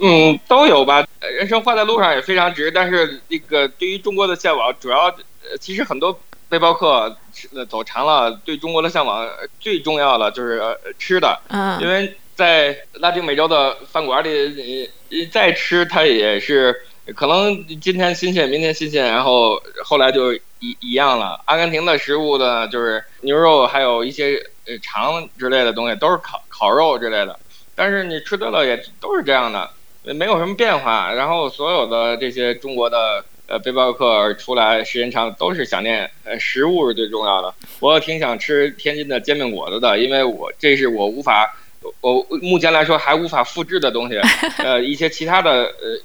嗯，都有吧。呃人生花在路上也非常值，但是那个对于中国的向往，主要呃其实很多背包客呃走长了，对中国的向往呃最重要的就是呃吃的，因嗯为在拉丁美洲的饭馆里，你你再吃它也是可能今天新鲜，明天新鲜，然后后来就一一样了。阿根廷的食物呢，就是牛肉，还有一些呃肠之类的东西，都是烤烤肉之类的。但是你吃多了也都是这样的，呃没有什么变化。然后所有的这些中国的呃背包客出来时间长，都是想念呃食物是最重要的。我挺想吃天津的煎饼果子的，因为我这是我无法。我目前来说还无法复制的东西，呃，一些其他的呃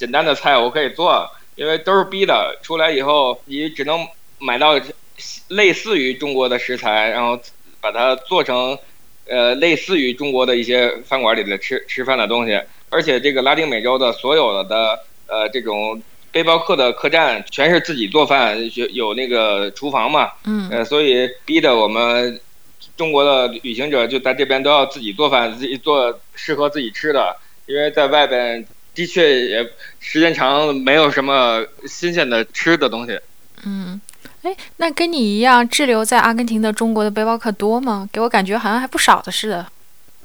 简单的菜我可以做，因为都是逼的。出来以后，你只能买到类似于中国的食材，然后把它做成呃类似于中国的一些饭馆里的吃吃饭的东西。而且这个拉丁美洲的所有的呃这种背包客的客栈全是自己做饭，有有那个厨房嘛，嗯呃，所以逼的我们中国的旅行者就在这边都要自己做饭，自己做适合自己吃的，因为在外边的确也时间长没有什么新鲜的吃的东西。嗯。哎，那跟你一样滞留在阿根廷的中国的背包客多吗？给我感觉好像还不少的似的。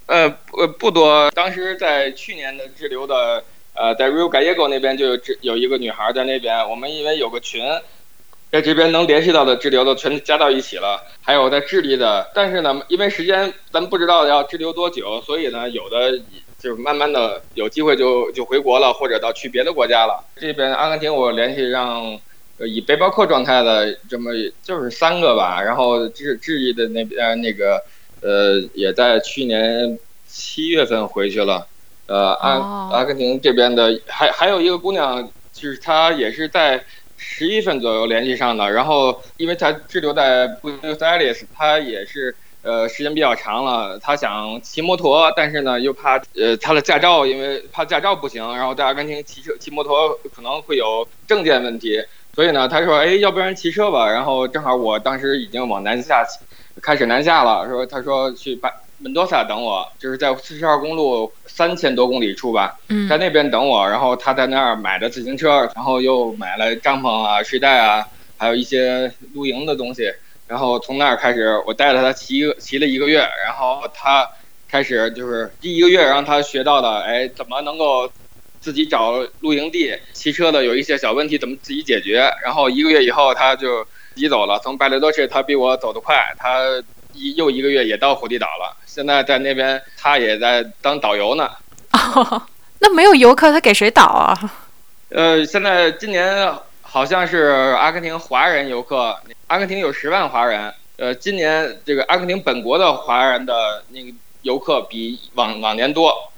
呃，不不多。当时在去年的滞留的，呃，在 Rio Gallego 那边就有滞有一个女孩在那边，我们因为有个群，在这边能联系到的滞留的全加到一起了，还有在智利的，但是呢，因为时间咱们不知道要滞留多久，所以呢，有的就是慢慢的有机会就就回国了，或者到去别的国家了。这边阿根廷我联系让。呃，以背包客状态的这么就是三个吧，然后智智利的那边那个呃，也在去年七月份回去了。呃，阿、哦阿根廷这边的还还有一个姑娘，就是她也是在十一份左右联系上的。然后，因为她滞留在布宜诺斯艾利斯，她也是呃时间比较长了。他想骑摩托，但是呢又怕呃他的驾照，因为怕驾照不行，然后在阿根廷骑车骑摩托可能会有证件问题。所以呢，他说，哎，要不然骑车吧。然后正好我当时已经往南下，开始南下了。说他说去巴门多萨等我，就是在四十二公路三千多公里处吧，嗯在那边等我。然后他在那儿买的自行车，然后又买了帐篷啊、睡袋啊，还有一些露营的东西。然后从那儿开始，我带着他骑一个骑了一个月，然后他开始就是第一个月让他学到的，哎，怎么能够。自己找露营地，骑车的有一些小问题怎么自己解决。然后一个月以后他就自己走了，从白雷多市他比我走得快，他一又一个月也到火地岛了。现在在那边他也在当导游呢。哦，那没有游客，他给谁导啊？呃，现在今年好像是阿根廷华人游客阿根廷有十万华人，呃，今年这个阿根廷本国的华人的那个游客比往往年多。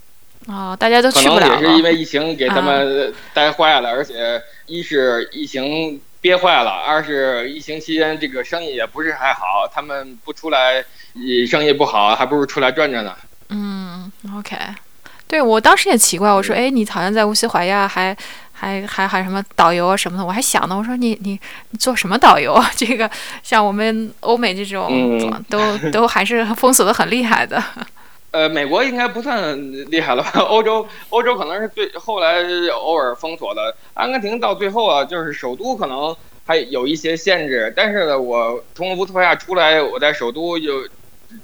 哦，大家都去不了可。能也是因为疫情给他们待坏了，而且一是疫情憋坏了，二是疫情期间这个生意也不是还好，他们不出来，呃生意不好，还不如出来转转呢。嗯，OK，对我当时也奇怪，我说，哎，你好像在乌斯怀亚还还还还什么导游啊什么的，我还想呢，我说你你你做什么导游啊？这个像我们欧美这种、嗯都都还是封锁的很厉害的。呃，美国应该不算厉害了吧？欧洲，欧洲可能是最后来偶尔封锁的。阿根廷到最后啊，就是首都可能还有一些限制，但是呢，我从乌斯怀亚出来，我在首都又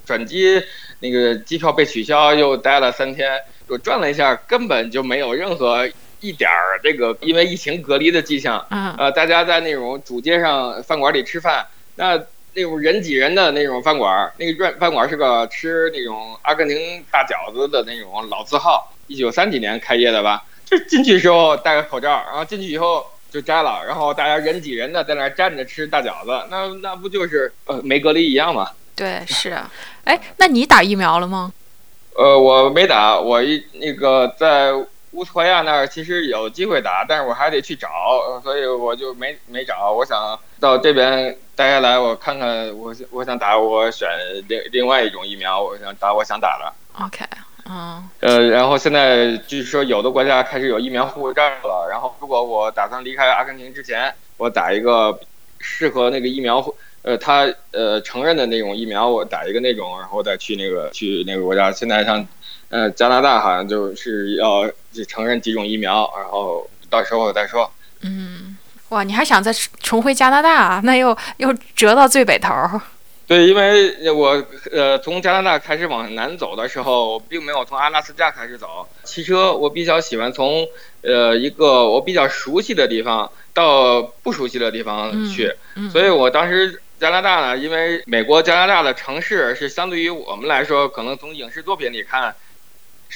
转机，那个机票被取消，又待了三天，我转了一下，根本就没有任何一点儿这个因为疫情隔离的迹象。嗯呃，大家在那种主街上饭馆里吃饭，那那种人挤人的那种饭馆，那个饭饭馆是个吃那种阿根廷大饺子的那种老字号，一九三几年开业的吧。就进去的时候戴个口罩，然后进去以后就摘了，然后大家人挤人的在那儿站着吃大饺子，那那不就是呃没隔离一样吗？对，是啊。哎，那你打疫苗了吗？呃，我没打，我一那个在乌斯怀亚那儿其实有机会打，但是我还得去找，呃所以我就没没找。我想到这边待下来，我看看，我我想打，我选另另外一种疫苗，我想打我想打的。OK，嗯呃，然后现在据说有的国家开始有疫苗护照了，然后如果我打算离开阿根廷之前，我打一个适合那个疫苗，呃，他呃承认的那种疫苗，我打一个那种，然后再去那个去那个国家。现在像呃加拿大好像就是要承认几种疫苗，然后到时候再说。嗯，哇，你还想再重回加拿大啊？那又又折到最北头儿。对，因为我呃从加拿大开始往南走的时候，我并没有从阿拉斯加开始走。骑车我比较喜欢从呃一个我比较熟悉的地方到不熟悉的地方去，嗯所以我当时加拿大呢，因为美国加拿大的城市是相对于我们来说，可能从影视作品里看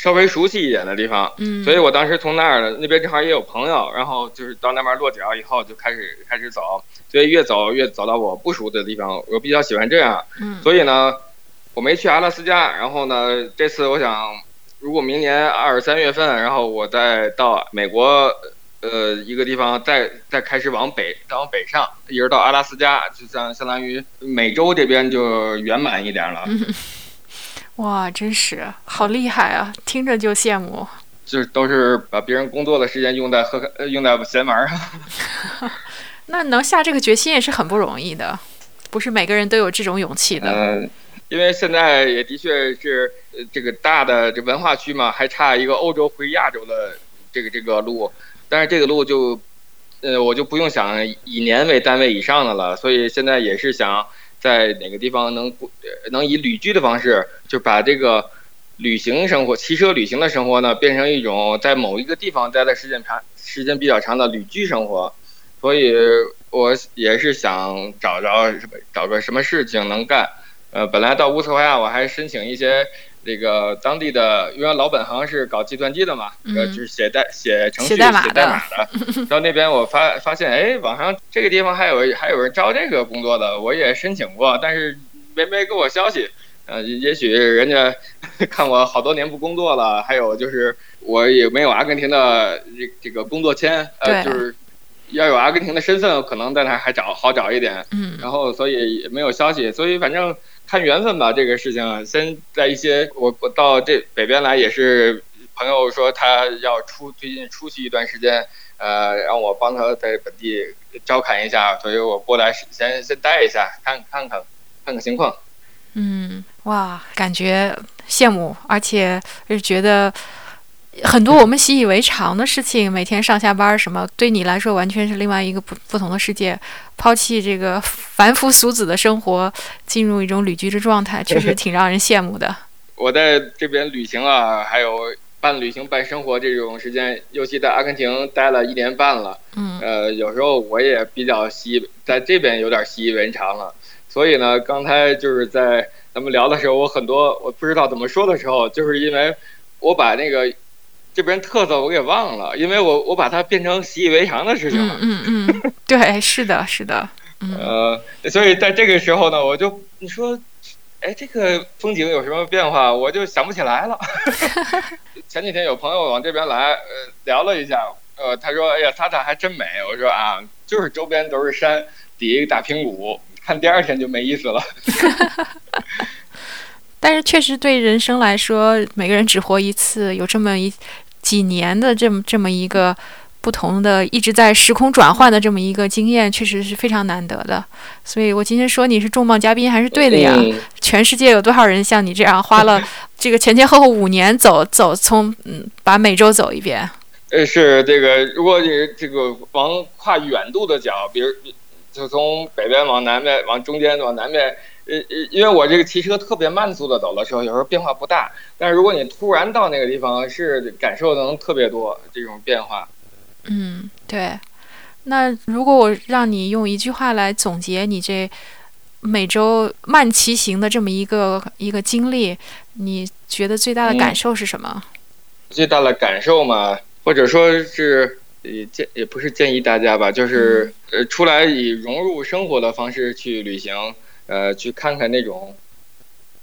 稍微熟悉一点的地方，嗯，所以我当时从那儿那边正好也有朋友，然后就是到那边落脚以后就开始开始走，所以越走越走到我不熟的地方，我比较喜欢这样。嗯。所以呢，我没去阿拉斯加，然后呢，这次我想，如果明年二三月份，然后我再到美国，呃，一个地方再再开始往北，再往北上，一直到阿拉斯加，就像相当于美洲这边就圆满一点了，哇，真是好厉害啊！听着就羡慕。就是都是把别人工作的时间用在喝呃用在闲玩上。那能下这个决心也是很不容易的，不是每个人都有这种勇气的。嗯，因为现在也的确是呃这个大的这文化区嘛，还差一个欧洲回亚洲的这个这个路，但是这个路就，呃，我就不用想以年为单位以上的了，所以现在也是想在哪个地方能过能以旅居的方式，就把这个旅行生活、骑车旅行的生活呢，变成一种在某一个地方待的时间长、时间比较长的旅居生活。所以我也是想找着找个什么事情能干。呃，本来到乌斯怀亚我还申请一些这个当地的，因为老本行是搞计算机的嘛，呃，嗯就是写代写程序、写代码的。到那边我发发现，哎，网上这个地方还有还有人招这个工作的，我也申请过，但是没没给我消息。呃，也许人家 看我好多年不工作了，还有就是我也没有阿根廷的这这个工作签，呃，就是要有阿根廷的身份，可能在那还找好找一点。嗯然后所以也没有消息，所以反正看缘分吧。这个事情先在一些我我到这北边来也是朋友说他要出最近出去一段时间，呃，让我帮他在本地招看一下，所以我过来先先待一下，看看看看看情况。嗯，哇，感觉羡慕，而且是觉得很多我们习以为常的事情，每天上下班儿什么，对你来说完全是另外一个不不同的世界。抛弃这个凡夫俗子的生活，进入一种旅居的状态，确实挺让人羡慕的。我在这边旅行啊，还有半旅行半生活这种时间，尤其在阿根廷待了一年半了。嗯呃，有时候我也比较习，在这边有点习以为常了。所以呢，刚才就是在咱们聊的时候，我很多我不知道怎么说的时候，就是因为我把那个这边特色我给忘了，因为我我把它变成习以为常的事情了。嗯嗯嗯，对，是的，是的，呃，所以在这个时候呢，我就你说，哎，这个风景有什么变化？我就想不起来了。前几天有朋友往这边来，呃，聊了一下，呃，他说，哎呀，萨萨还真美。我说啊，就是周边都是山，底一个大平谷，看第二天就没意思了。但是确实对人生来说，每个人只活一次，有这么一几年的这么这么一个。不同的一直在时空转换的这么一个经验，确实是非常难得的。所以我今天说你是重磅嘉宾还是对的呀？全世界有多少人像你这样花了这个前前后后五年走走从嗯把美洲走一遍？呃，是这个，如果你这个往跨远度的讲，比如就从北边往南边，往中间往南边，呃呃，因为我这个骑车特别慢速的走的时候，有时候变化不大。但是如果你突然到那个地方，是感受能特别多这种变化。嗯，对。那如果我让你用一句话来总结你这每周慢骑行的这么一个一个经历，你觉得最大的感受是什么？最大的感受嘛，或者说是也建也不是建议大家吧，就是呃出来以融入生活的方式去旅行，呃去看看那种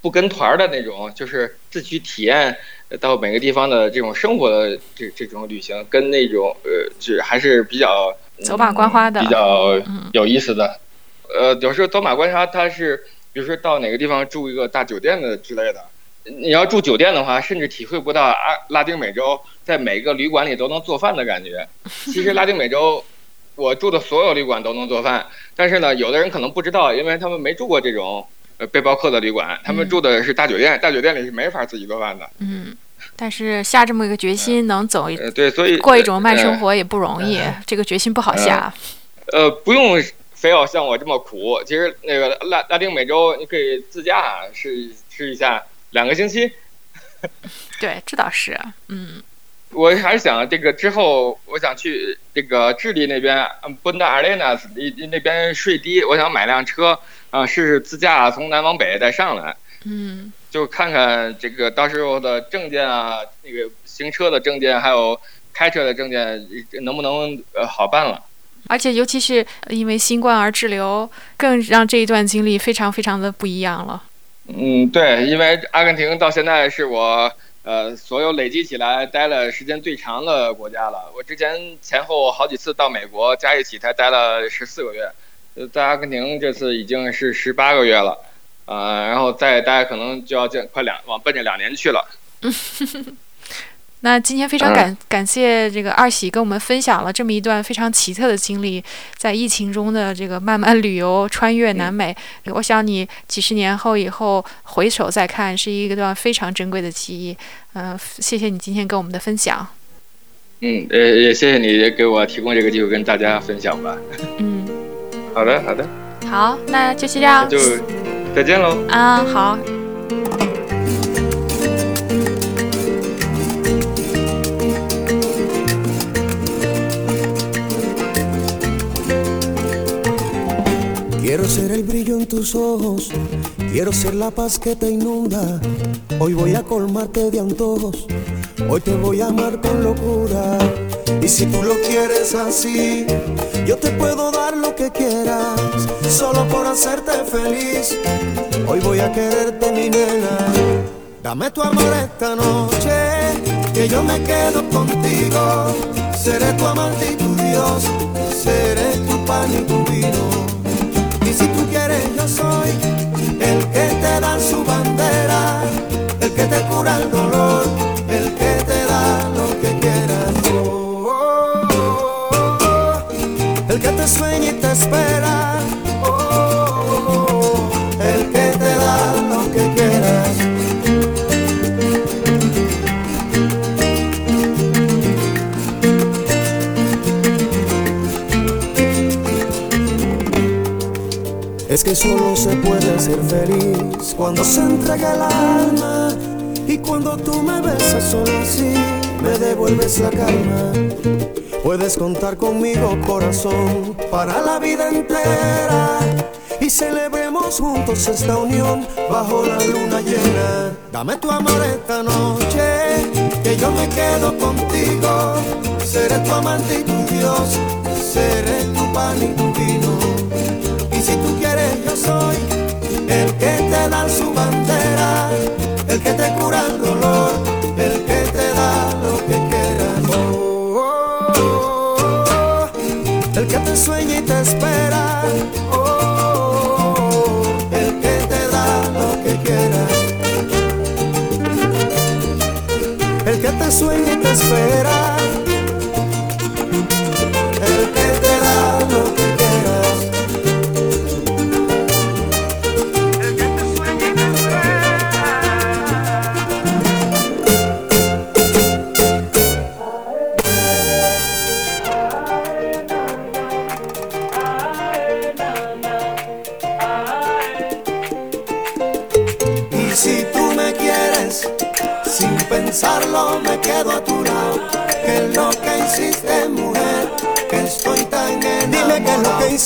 不跟团的那种，就是自己体验。到每个地方的这种生活的这这种旅行，跟那种呃，就还是比较走马观花的，比较有意思的。呃，有时候走马观花，它是比如说到哪个地方住一个大酒店的之类的。你要住酒店的话，甚至体会不到阿拉丁美洲在每个旅馆里都能做饭的感觉。其实拉丁美洲，我住的所有旅馆都能做饭，但是呢，有的人可能不知道，因为他们没住过这种。呃，背包客的旅馆，他们住的是大酒店，大酒店里是没法自己做饭的。嗯，但是下这么一个决心，能走一对，所以过一种慢生活也不容易，这个决心不好下。呃，不用非要像我这么苦，其实那个拉拉丁美洲你可以自驾试试一下，两个星期。对，这倒是，嗯。我还是想这个之后，我想去这个智利那边，嗯布达阿雷纳斯那那边税低，我想买辆车啊，试试自驾从南往北再上来。嗯，就看看这个到时候的证件啊，那个行车的证件，还有开车的证件能不能呃好办了。而且尤其是因为新冠而滞留，更让这一段经历非常非常的不一样了。嗯，对，因为阿根廷到现在是我。呃，所有累积起来待了时间最长的国家了。我之前前后好几次到美国，加一起才待了十四个月。呃，在阿根廷这次已经是十八个月了，呃，然后再待可能就要近快两往奔着两年去了。那今天非常感感谢这个二喜跟我们分享了这么一段非常奇特的经历，在疫情中的这个慢慢旅游穿越南美。我想你几十年后以后回首再看，是一段非常珍贵的记忆。嗯，谢谢你今天跟我们的分享。嗯，呃，也谢谢你给我提供这个机会跟大家分享吧。嗯，好的，好的。好，那就这样。就再见喽。啊，好。Quiero ser el brillo en tus ojos, quiero ser la paz que te inunda. Hoy voy a colmarte de antojos, hoy te voy a amar con locura. Y si tú lo quieres así, yo te puedo dar lo que quieras, solo por hacerte feliz. Hoy voy a quererte, mi nena. Dame tu amor esta noche, que yo me quedo contigo. Seré tu amante y tu Dios, seré tu pan y tu vino si tú quieres yo soy el que te da su bandera, el que te cura el dolor, el que te da lo que quieras. Oh, el que te sueña y te espera. Es que solo se puede ser feliz cuando se entrega el alma y cuando tú me besas solo así me devuelves la calma. Puedes contar conmigo corazón para la vida entera y celebremos juntos esta unión bajo la luna llena. Dame tu amor esta noche, que yo me quedo contigo. Seré tu amante y tu Dios, seré tu pan y tu vino soy el que te da su bandera, el que te cura el dolor, el que te da lo que quieras. Oh, oh, el que te sueña y te espera. Oh, el que te da lo que quieras. El que te sueña y te espera.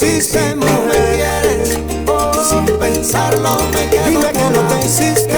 Hiciste, mujer. sin pensarlo me quedo Dime que lo que hiciste.